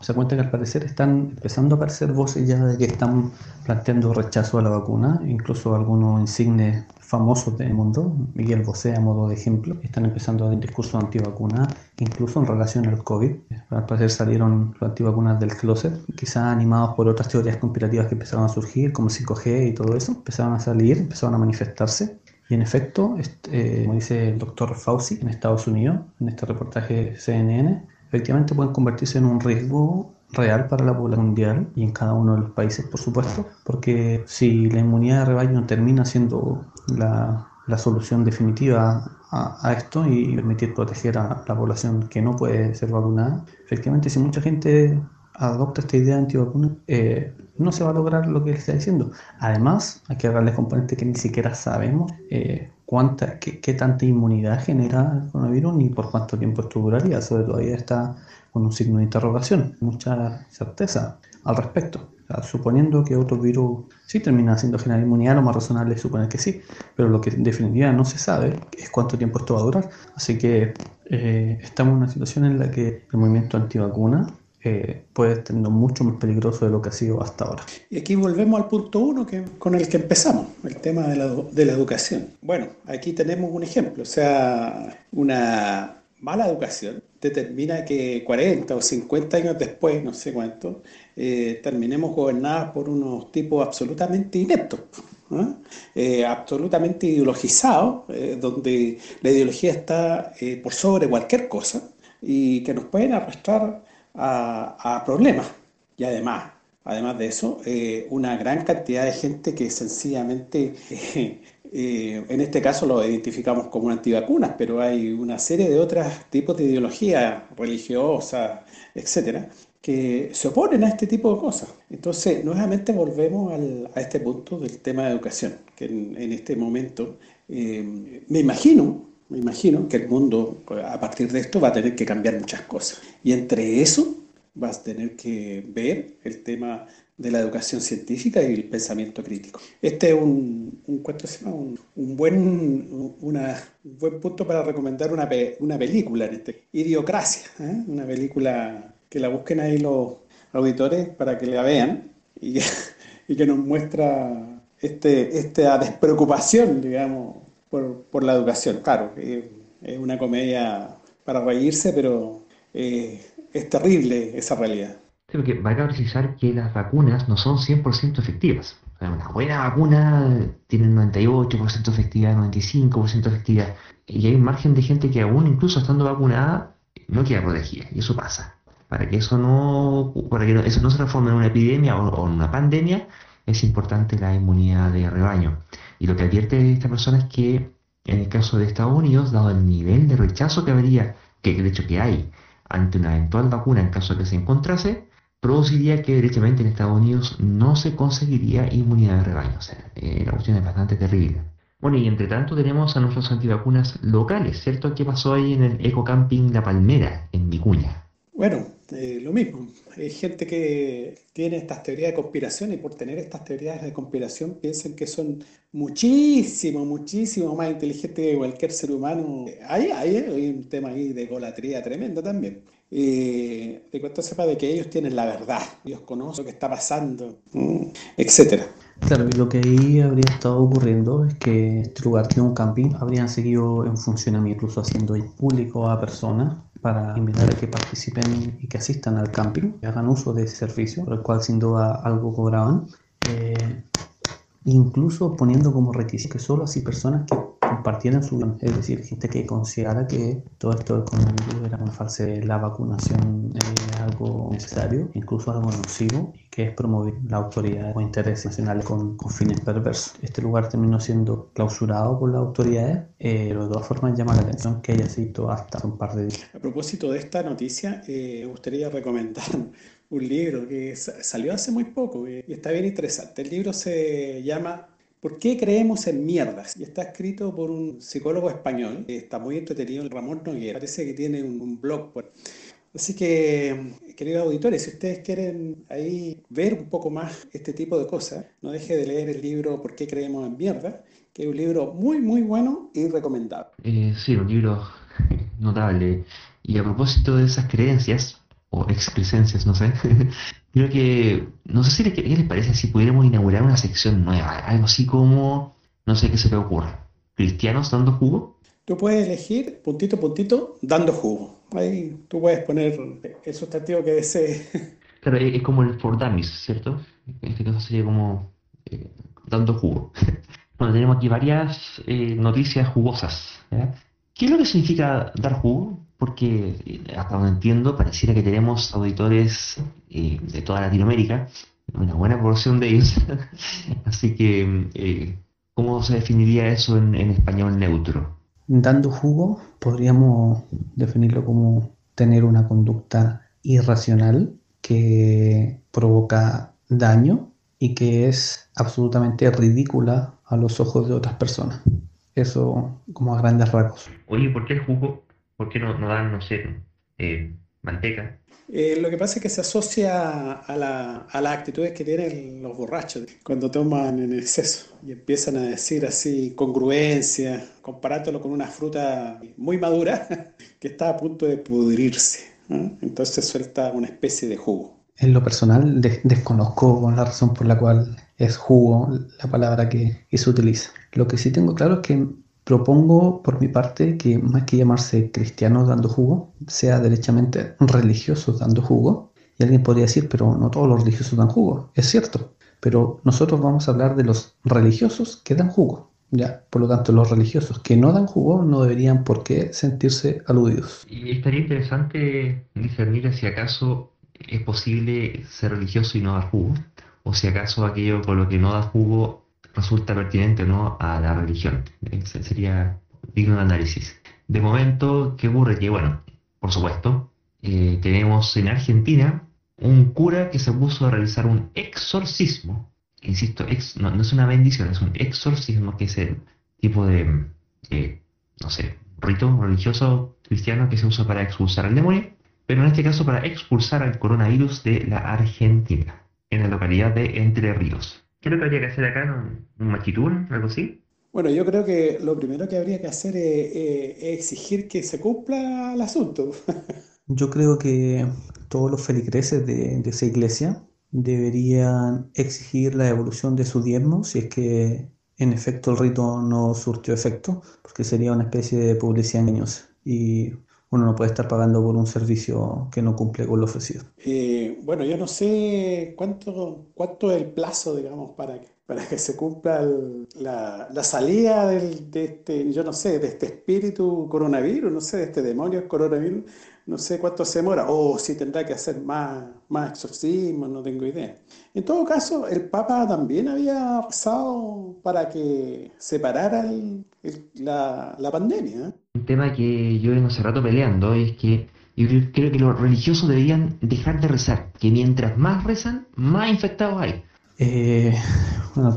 Se cuenta que al parecer están empezando a aparecer voces ya de que están planteando rechazo a la vacuna, incluso algunos insignes famosos del mundo, Miguel Bosé a modo de ejemplo, están empezando a dar discurso antivacuna, incluso en relación al COVID. Al parecer salieron los antivacunas del closet, quizás animados por otras teorías conspirativas que empezaron a surgir, como 5G y todo eso, empezaron a salir, empezaron a manifestarse. Y en efecto, este, como dice el doctor Fauci en Estados Unidos, en este reportaje CNN, efectivamente pueden convertirse en un riesgo real para la población mundial y en cada uno de los países, por supuesto, porque si la inmunidad de rebaño termina siendo la, la solución definitiva a, esto y permitir proteger a la población que no puede ser vacunada, efectivamente si mucha gente adopta esta idea antivacuna, eh, no se va a lograr lo que está diciendo. Además, hay que darle componente que ni siquiera sabemos eh, cuánta, qué, qué, tanta inmunidad genera el coronavirus ni por cuánto tiempo esto duraría. Sobre todavía está con un signo de interrogación, mucha certeza al respecto. Suponiendo que otro virus sí termina haciendo generar inmunidad, lo más razonable es suponer que sí, pero lo que en definitiva no se sabe es cuánto tiempo esto va a durar. Así que eh, estamos en una situación en la que el movimiento antivacuna eh, puede estar mucho más peligroso de lo que ha sido hasta ahora. Y aquí volvemos al punto uno que, con el que empezamos, el tema de la, de la educación. Bueno, aquí tenemos un ejemplo, o sea, una mala educación determina que 40 o 50 años después, no sé cuánto, eh, terminemos gobernadas por unos tipos absolutamente ineptos, ¿eh? Absolutamente ideologizados, eh, donde la ideología está por sobre cualquier cosa y que nos pueden arrastrar a, a problemas. Y además, además de eso, una gran cantidad de gente que sencillamente eh, en este caso lo identificamos como antivacunas, pero hay una serie de otros tipos de ideologías religiosas, etcétera, que se oponen a este tipo de cosas. Entonces, nuevamente volvemos a este punto del tema de educación, que en, en este momento eh, me imagino, me imagino que el mundo a partir de esto va a tener que cambiar muchas cosas. Y entre eso vas a tener que ver el tema de la educación científica y el pensamiento crítico. Este es un, un, buen, un buen punto para recomendar una, una película, este, Idiocracia, ¿eh? una película que la busquen ahí los auditores para que la vean y, y que nos muestra este, esta despreocupación, digamos, por, por la educación. Claro, es una comedia para reírse, pero eh, es terrible esa realidad. Sí, porque va a precisar que las vacunas no son 100% efectivas. Una buena vacuna tiene 98% efectividad, 95% efectividad. Y hay un margen de gente que aún incluso estando vacunada no queda protegida. Y eso pasa. Para que eso no, para que eso no se transforme en una epidemia o, o en una pandemia, es importante la inmunidad de rebaño. Y lo que advierte esta persona es que en el caso de Estados Unidos, dado el nivel de rechazo que habría, que de hecho que hay, ante una eventual vacuna en caso de que se encontrase, produciría que directamente en Estados Unidos no se conseguiría inmunidad de rebaño. O sea, eh, la cuestión es bastante terrible. Bueno, y entre tanto tenemos a nuestros antivacunas locales, ¿cierto? ¿Qué pasó ahí en el Eco Camping La Palmera, en Vicuña? Bueno, eh, lo mismo. Hay gente que tiene estas teorías de conspiración y por tener estas teorías de conspiración piensan que son muchísimo, muchísimo más inteligentes que cualquier ser humano. Hay, hay, hay un tema ahí de golatría tremendo también. Eh, de cuento sepa de que ellos tienen la verdad, ellos conocen lo que está pasando, etcétera. Claro, y lo que ahí habría estado ocurriendo es que este lugar tiene un camping, habrían seguido en funcionamiento, incluso haciendo público a personas para invitar a que participen y que asistan al camping, que hagan uso de ese servicio, por el cual sin duda algo cobraban. eh, incluso poniendo como requisito que solo así personas que compartieran su es decir, gente que considerara que todo esto del coronavirus era una falsa, la vacunación es algo necesario, incluso algo nocivo, que es promover la autoridad o intereses nacionales con, fines perversos. Este lugar terminó siendo clausurado por las autoridades, eh, pero de todas formas llama la atención que haya sido hasta un par de días. A propósito de esta noticia, eh, me gustaría recomendar un libro que salió hace muy poco y está bien interesante. El libro se llama ¿Por qué creemos en mierdas? Y está escrito por un psicólogo español, que está muy entretenido, Ramón Noguera. Parece que tiene un, blog. Así que, queridos auditores, si ustedes quieren ahí ver un poco más este tipo de cosas, no deje de leer el libro ¿Por qué creemos en mierdas? Que es un libro muy, muy bueno y recomendable. Eh, sí, un libro notable. Y a propósito de esas creencias, o excrescencias, no sé, creo que, no sé si qué les parece si pudiéramos inaugurar una sección nueva, algo así como, no sé qué se te ocurra, cristianos dando jugo. Tú puedes elegir puntito, puntito, dando jugo. Ahí tú puedes poner el sustantivo que desees. Claro, es como el for dummies, ¿cierto? En este caso sería como eh, dando jugo. Bueno, tenemos aquí varias eh, noticias jugosas. ¿Qué es lo que significa dar jugo? Porque eh, hasta donde entiendo pareciera que tenemos auditores eh, de toda Latinoamérica, una buena porción de ellos, así que eh, ¿cómo se definiría eso en, español neutro? Dando jugo podríamos definirlo como tener una conducta irracional que provoca daño y que es absolutamente ridícula a los ojos de otras personas. Eso como a grandes rasgos. Oye, ¿por qué el jugo ¿Por qué no, no dan, no sé, eh, manteca? Eh, lo que pasa es que se asocia a, la, a las actitudes que tienen los borrachos cuando toman en exceso y empiezan a decir así congruencia, comparándolo con una fruta muy madura que está a punto de pudrirse. Entonces suelta una especie de jugo. En lo personal desconozco la razón por la cual es jugo la palabra que, que se utiliza. Lo que sí tengo claro es que Propongo por mi parte que más que llamarse cristianos dando jugo, sea derechamente religiosos dando jugo. Y alguien podría decir, pero no todos los religiosos dan jugo. Es cierto, pero nosotros vamos a hablar de los religiosos que dan jugo. Ya, por lo tanto, los religiosos que no dan jugo no deberían por qué sentirse aludidos. Y estaría interesante discernir si acaso es posible ser religioso y no dar jugo, o si acaso aquello con lo que no da jugo resulta pertinente no a la religión. Ese sería digno de análisis. De momento, ¿qué ocurre? Que, bueno, por supuesto, eh, tenemos en Argentina un cura que se puso a realizar un exorcismo. Insisto, no, es una bendición, es un exorcismo, que es el tipo de, no sé, rito religioso cristiano que se usa para expulsar al demonio, pero en este caso para expulsar al coronavirus de la Argentina, en la localidad de Entre Ríos. ¿Qué es lo que habría que hacer acá? ¿Un maquitún? ¿Algo así? Bueno, yo creo que lo primero que habría que hacer es, exigir que se cumpla el asunto. yo creo que todos los feligreses de, esa iglesia deberían exigir la evolución de su diezmo si es que en efecto el rito no surtió efecto, porque sería una especie de publicidad engañosa. Y uno no puede estar pagando por un servicio que no cumple con lo ofrecido. Eh, bueno, yo no sé cuánto, cuánto es el plazo, digamos, para que, para que se cumpla la, la, salida del, de este, yo no sé, de este espíritu coronavirus, no sé, de este demonio coronavirus, no sé cuánto se demora, o si tendrá que hacer más, más exorcismos, no tengo idea. En todo caso, el Papa también había pasado para que se parara la, la, pandemia. Un tema que yo vengo hace rato peleando es que yo creo que los religiosos deberían dejar de rezar, que mientras más rezan, más infectados hay. Eh, bueno,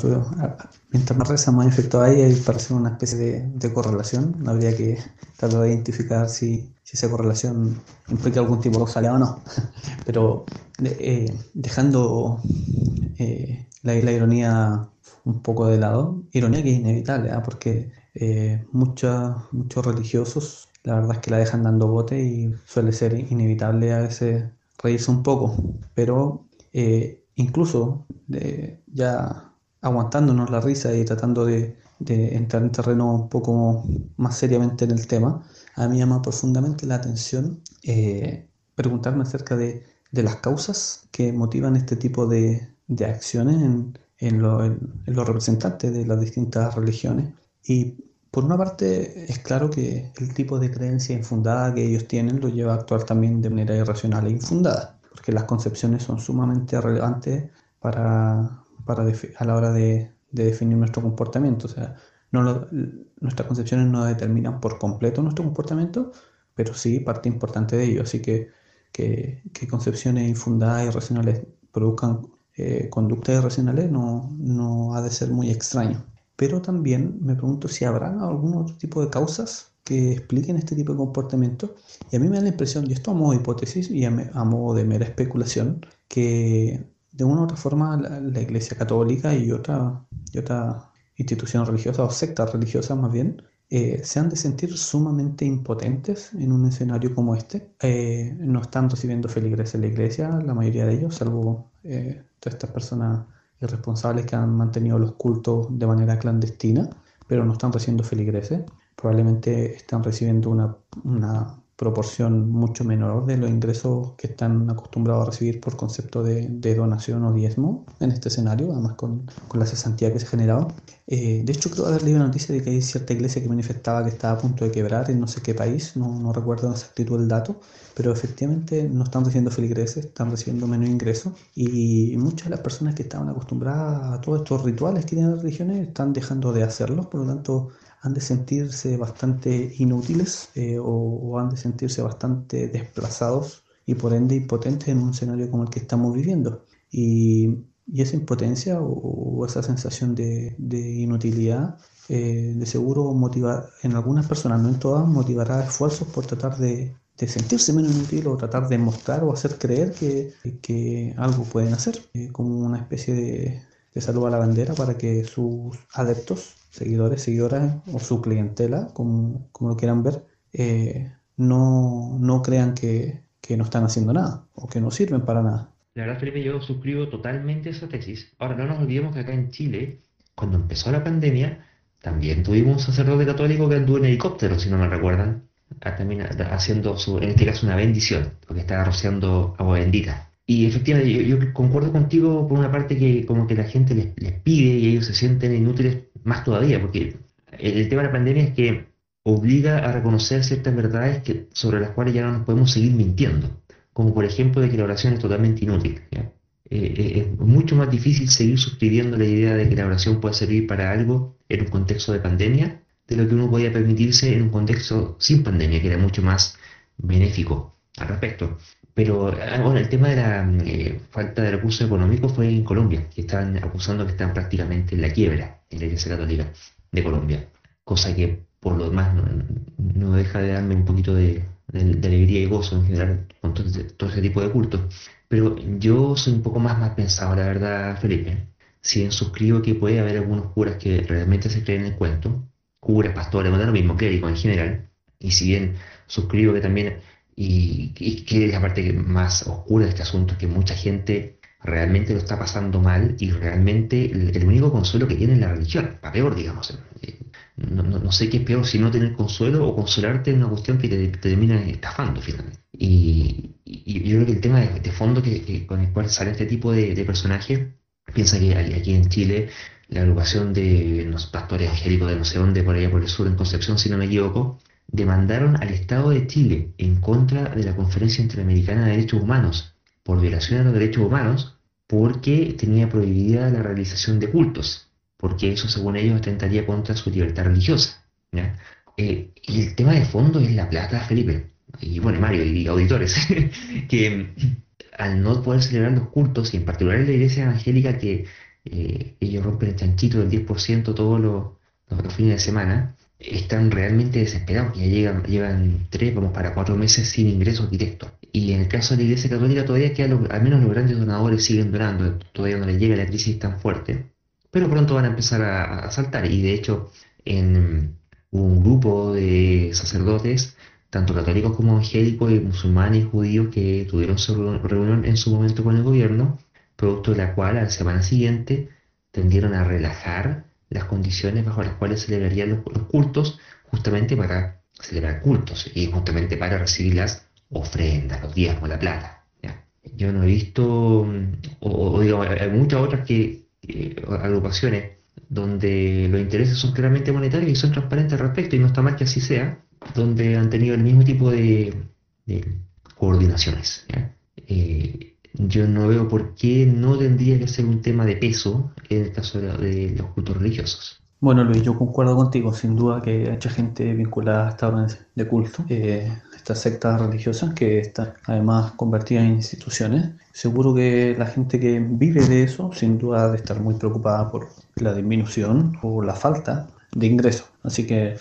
mientras más rezan, más infectados hay, ahí parece una especie de, de correlación. Habría que tratar de identificar si si esa correlación implica algún tipo de causalidad o no. Pero eh, dejando eh, la, ironía un poco de lado, ironía que es inevitable, ¿ah? porque eh, muchos religiosos la verdad es que la dejan dando bote y suele ser inevitable a veces reírse un poco, pero incluso ya aguantándonos la risa y tratando de, entrar en terreno un poco más seriamente en el tema, a mí llama profundamente la atención eh, preguntarme acerca de, las causas que motivan este tipo de, acciones en, en, los representantes de las distintas religiones. Y por una parte es claro que el tipo de creencia infundada que ellos tienen lo lleva a actuar también de manera irracional e infundada, porque las concepciones son sumamente relevantes para, para a la hora de, definir nuestro comportamiento. O sea, nuestras concepciones no determinan por completo nuestro comportamiento, pero sí parte importante de ello. Así que que, concepciones infundadas y irracionales produzcan eh, conductas irracionales no, no ha de ser muy extraño. Pero también me pregunto si habrá algún otro tipo de causas que expliquen este tipo de comportamiento. Y a mí me da la impresión, y esto a modo de hipótesis y a, modo de mera especulación, que de una u otra forma la, Iglesia Católica y otra, y otra institución religiosa o sectas religiosas más bien eh, se han de sentir sumamente impotentes en un escenario como este. Eh, no están recibiendo feligreses en la iglesia, la mayoría de ellos, salvo eh, todas estas personas irresponsables que han mantenido los cultos de manera clandestina, pero no están recibiendo feligreses. Probablemente están recibiendo una, una proporción mucho menor de los ingresos que están acostumbrados a recibir por concepto de, donación o diezmo en este escenario, además con, con la cesantía que se ha generado. Eh, de hecho, creo haber leído una noticia de que hay cierta iglesia que manifestaba que estaba a punto de quebrar en no sé qué país, no, no recuerdo en exactitud el dato, pero efectivamente no están recibiendo feligreses, están recibiendo menos ingresos y muchas de las personas que estaban acostumbradas a todos estos rituales que tienen las religiones están dejando de hacerlos, por lo tanto han de sentirse bastante inútiles eh, o, han de sentirse bastante desplazados y por ende impotentes en un escenario como el que estamos viviendo. Y, esa impotencia o, esa sensación de, inutilidad eh, de seguro motiva en algunas personas, no en todas, motivará esfuerzos por tratar de, sentirse menos inútil o tratar de mostrar o hacer creer que, algo pueden hacer, eh, como una especie de, de salud a la bandera para que sus adeptos seguidores, seguidoras o su clientela, como, como lo quieran ver, eh, no, no crean que, que, no están haciendo nada o que no sirven para nada. La verdad, Felipe, yo suscribo totalmente esa tesis. Ahora, no nos olvidemos que acá en Chile, cuando empezó la pandemia, también tuvimos un sacerdote católico que anduvo en helicóptero, si no me recuerdan, también haciendo, su, en este caso, una bendición, porque estaba rociando agua bendita. Y efectivamente, yo, concuerdo contigo por una parte que como que la gente les, pide y ellos se sienten inútiles más todavía, porque el, tema de la pandemia es que obliga a reconocer ciertas verdades que, sobre las cuales ya no nos podemos seguir mintiendo, como por ejemplo de que la oración es totalmente inútil. Eh, eh, es mucho más difícil seguir suscribiendo la idea de que la oración puede servir para algo en un contexto de pandemia de lo que uno podía permitirse en un contexto sin pandemia, que era mucho más benéfico al respecto. Pero ah, bueno, el tema de la eh, falta de recursos económicos fue en Colombia, que están acusando que están prácticamente en la quiebra en la Iglesia Católica de Colombia, cosa que por lo demás no, deja de darme un poquito de, alegría y gozo en general con todo, ese tipo de cultos. Pero yo soy un poco más mal pensado, la verdad, Felipe. Si bien suscribo que puede haber algunos curas que realmente se creen en el cuento, curas, pastores, bueno, lo mismo, clérigos en general, y si bien suscribo que también y, que es la parte más oscura de este asunto, que mucha gente realmente lo está pasando mal y realmente el, único consuelo que tiene es la religión, para peor, digamos. Eh, no, sé qué es peor si no tener consuelo o consolarte en una cuestión que te, termina estafando finalmente. Y, yo creo que el tema de, fondo que, con el cual sale este tipo de, personajes, piensa que aquí en Chile la agrupación de los pastores angélicos de no sé dónde, por allá por el sur, en Concepción, si no me equivoco, demandaron al Estado de Chile en contra de la Conferencia Interamericana de Derechos Humanos por violación a los derechos humanos porque tenía prohibida la realización de cultos, porque eso según ellos atentaría contra su libertad religiosa. Eh, y el tema de fondo es la plata, Felipe, y bueno, Mario y auditores, que al no poder celebrar los cultos, y en particular en la iglesia evangélica que eh, ellos rompen el chanchito del 10% todos los fines de semana, están realmente desesperados, ya llegan, llevan tres, vamos para cuatro meses sin ingresos directos. Y en el caso de la Iglesia Católica todavía que al menos los grandes donadores siguen donando, todavía no les llega la crisis tan fuerte, pero pronto van a empezar a, saltar. Y de hecho, en un grupo de sacerdotes, tanto católicos como evangélicos, y musulmanes y judíos, que tuvieron su reunión en su momento con el gobierno, producto de la cual a la semana siguiente tendieron a relajar las condiciones bajo las cuales celebrarían los, cultos, justamente para celebrar cultos y justamente para recibir las ofrendas, los diezmos, la plata. Yo no he visto, mm, o, digo, hay muchas otras que eh, agrupaciones donde los intereses son claramente monetarios y son transparentes al respecto, y no está mal que así sea, donde han tenido el mismo tipo de, coordinaciones. Eh, yo no veo por qué no tendría que ser un tema de peso en el caso de, los cultos religiosos. Bueno, Luis, yo concuerdo contigo, sin duda que hay mucha gente vinculada a esta orden de culto, eh, estas sectas religiosas que están además convertidas en instituciones. Seguro que la gente que vive de eso, sin duda, debe estar muy preocupada por la disminución o la falta de ingresos. Así que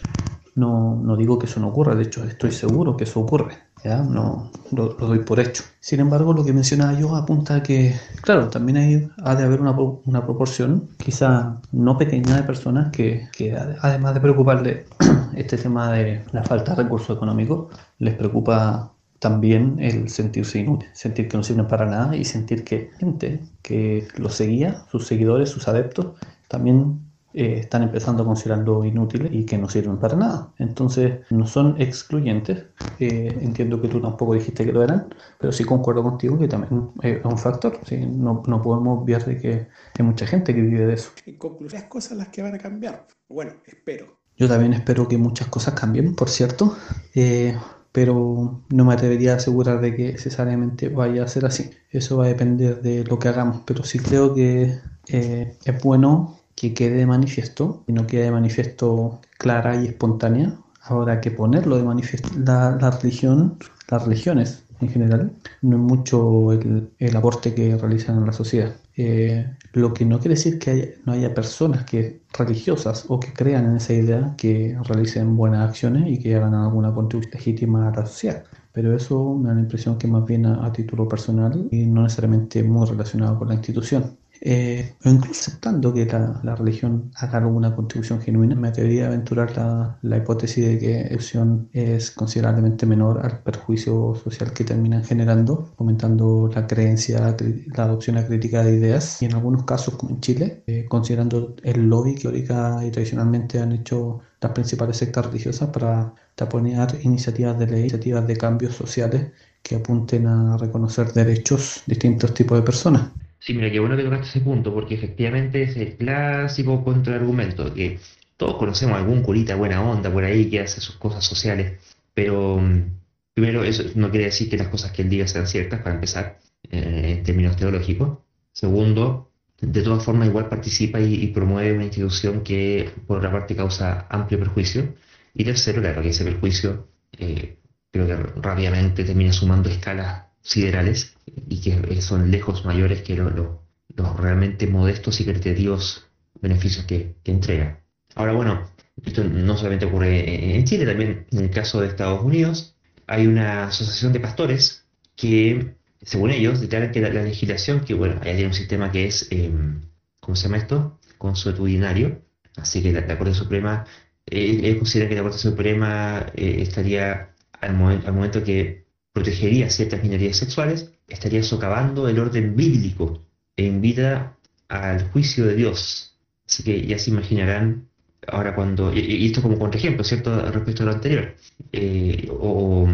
no, no digo que eso no ocurra, de hecho estoy seguro que eso ocurre. ¿ya? No lo, doy por hecho. Sin embargo, lo que mencionaba yo apunta a que, claro, también hay, ha de haber una, una proporción, quizá no pequeña, de personas que, que además de preocuparle este tema de la falta de recursos económicos, les preocupa también el sentirse inútil, sentir que no sirven para nada y sentir que gente que los seguía, sus seguidores, sus adeptos, también eh, están empezando a considerarlo inútiles y que no sirven para nada. Entonces, no son excluyentes. Eh, entiendo que tú tampoco dijiste que lo eran, pero sí concuerdo contigo que también es un factor. ¿sí? No, no, podemos obviar de que hay mucha gente que vive de eso. En conclusión, cosas las que van a cambiar. Bueno, espero. Yo también espero que muchas cosas cambien, por cierto. Eh, pero no me atrevería a asegurar de que necesariamente vaya a ser así. Eso va a depender de lo que hagamos, pero sí creo que es bueno que quede de manifiesto y no quede de manifiesto clara y espontánea. Ahora que ponerlo de manifiesto, la, religión, las religiones en general, no es mucho el, aporte que realizan en la sociedad. Eh, lo que no quiere decir que no haya personas que religiosas o que crean en esa idea que realicen buenas acciones y que hagan alguna contribución legítima a la sociedad. Pero eso me da la impresión que más bien a título personal y no necesariamente muy relacionado con la institución. Eh, incluso aceptando que la, religión haga alguna contribución genuina, me atrevería a aventurar la, hipótesis de que opción es considerablemente menor al perjuicio social que terminan generando, fomentando la creencia, la adopción a crítica de ideas y en algunos casos, como en Chile, eh, considerando el lobby que ahorita y tradicionalmente han hecho las principales sectas religiosas para taponear iniciativas de ley, iniciativas de cambios sociales que apunten a reconocer derechos de distintos tipos de personas. Sí, mira, qué bueno que tocaste ese punto, porque efectivamente es el clásico contraargumento, que todos conocemos algún curita buena onda por ahí que hace sus cosas sociales, pero mm, primero eso no quiere decir que las cosas que él diga sean ciertas, para empezar, eh, en términos teológicos. Segundo, de todas formas igual participa y, promueve una institución que por otra parte causa amplio perjuicio. Y tercero, claro, que ese perjuicio eh, creo que rápidamente termina sumando escalas siderales y que son lejos mayores que los realmente modestos y creativos beneficios que, entrega. Ahora, bueno, esto no solamente ocurre en Chile, también en el caso de Estados Unidos, hay una asociación de pastores que, según ellos, declaran que la, legislación, que bueno, hay un sistema que es, em, ¿cómo se llama esto? Consuetudinario, así que la, Corte Suprema, eh, ellos consideran que la Corte Suprema eh, estaría al, al momento que protegería ciertas minorías sexuales, estaría socavando el orden bíblico e invita al juicio de Dios. Así que ya se imaginarán ahora cuando, y, esto como contraejemplo, ¿cierto?, respecto a lo anterior, eh, o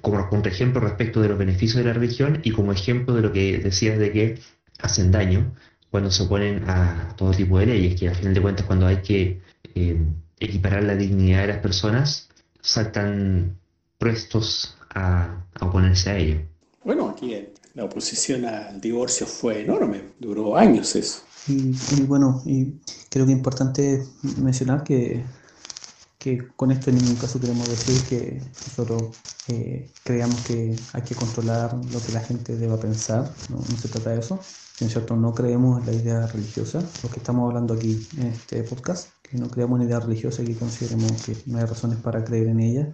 como contraejemplo respecto de los beneficios de la religión y como ejemplo de lo que decías de que hacen daño cuando se oponen a todo tipo de leyes, que al final de cuentas cuando hay que eh, equiparar la dignidad de las personas, saltan prestos a, oponerse a ello. Bueno, aquí la oposición al divorcio fue enorme, duró años eso. Y, bueno, y creo que es importante mencionar que, que con esto en ningún caso queremos decir que nosotros eh, creamos que hay que controlar lo que la gente deba pensar, no, se trata de eso. En cierto, no creemos en la idea religiosa, lo que estamos hablando aquí en este podcast, que no creamos en idea religiosa y que consideremos que no hay razones para creer en ella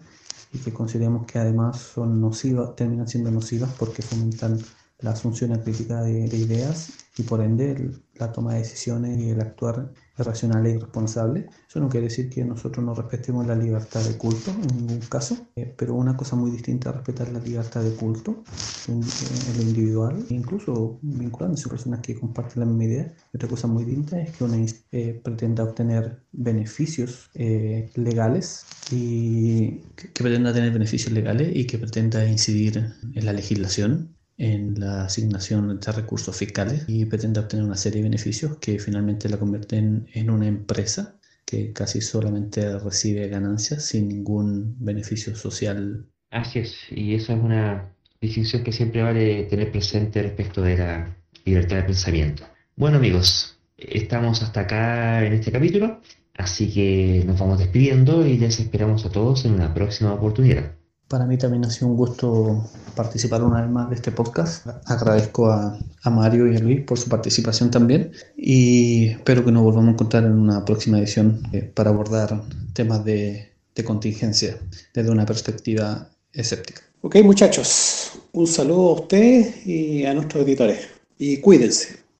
y que consideramos que además son nocivas, terminan siendo nocivas porque fomentan la asunción crítica de, de ideas y por ende la toma de decisiones y el actuar racional e irresponsable. Eso no quiere decir que nosotros no respetemos la libertad de culto en ningún caso, eh, pero una cosa muy distinta a respetar la libertad de culto en, lo individual, incluso vinculándose a personas que comparten la misma idea. Otra cosa muy distinta es que una eh, pretenda obtener beneficios eh, legales y que, que pretenda tener beneficios legales y que pretenda incidir en la legislación en la asignación de recursos fiscales y pretende obtener una serie de beneficios que finalmente la convierten en una empresa que casi solamente recibe ganancias sin ningún beneficio social. Así es, y eso es una distinción que siempre vale tener presente respecto de la libertad de pensamiento. Bueno amigos, estamos hasta acá en este capítulo, así que nos vamos despidiendo y les esperamos a todos en una próxima oportunidad. Para mí también ha sido un gusto participar una vez más de este podcast. Agradezco a, Mario y a Luis por su participación también y espero que nos volvamos a encontrar en una próxima edición eh, para abordar temas de, de contingencia desde una perspectiva escéptica. Ok muchachos, un saludo a ustedes y a nuestros editores y cuídense.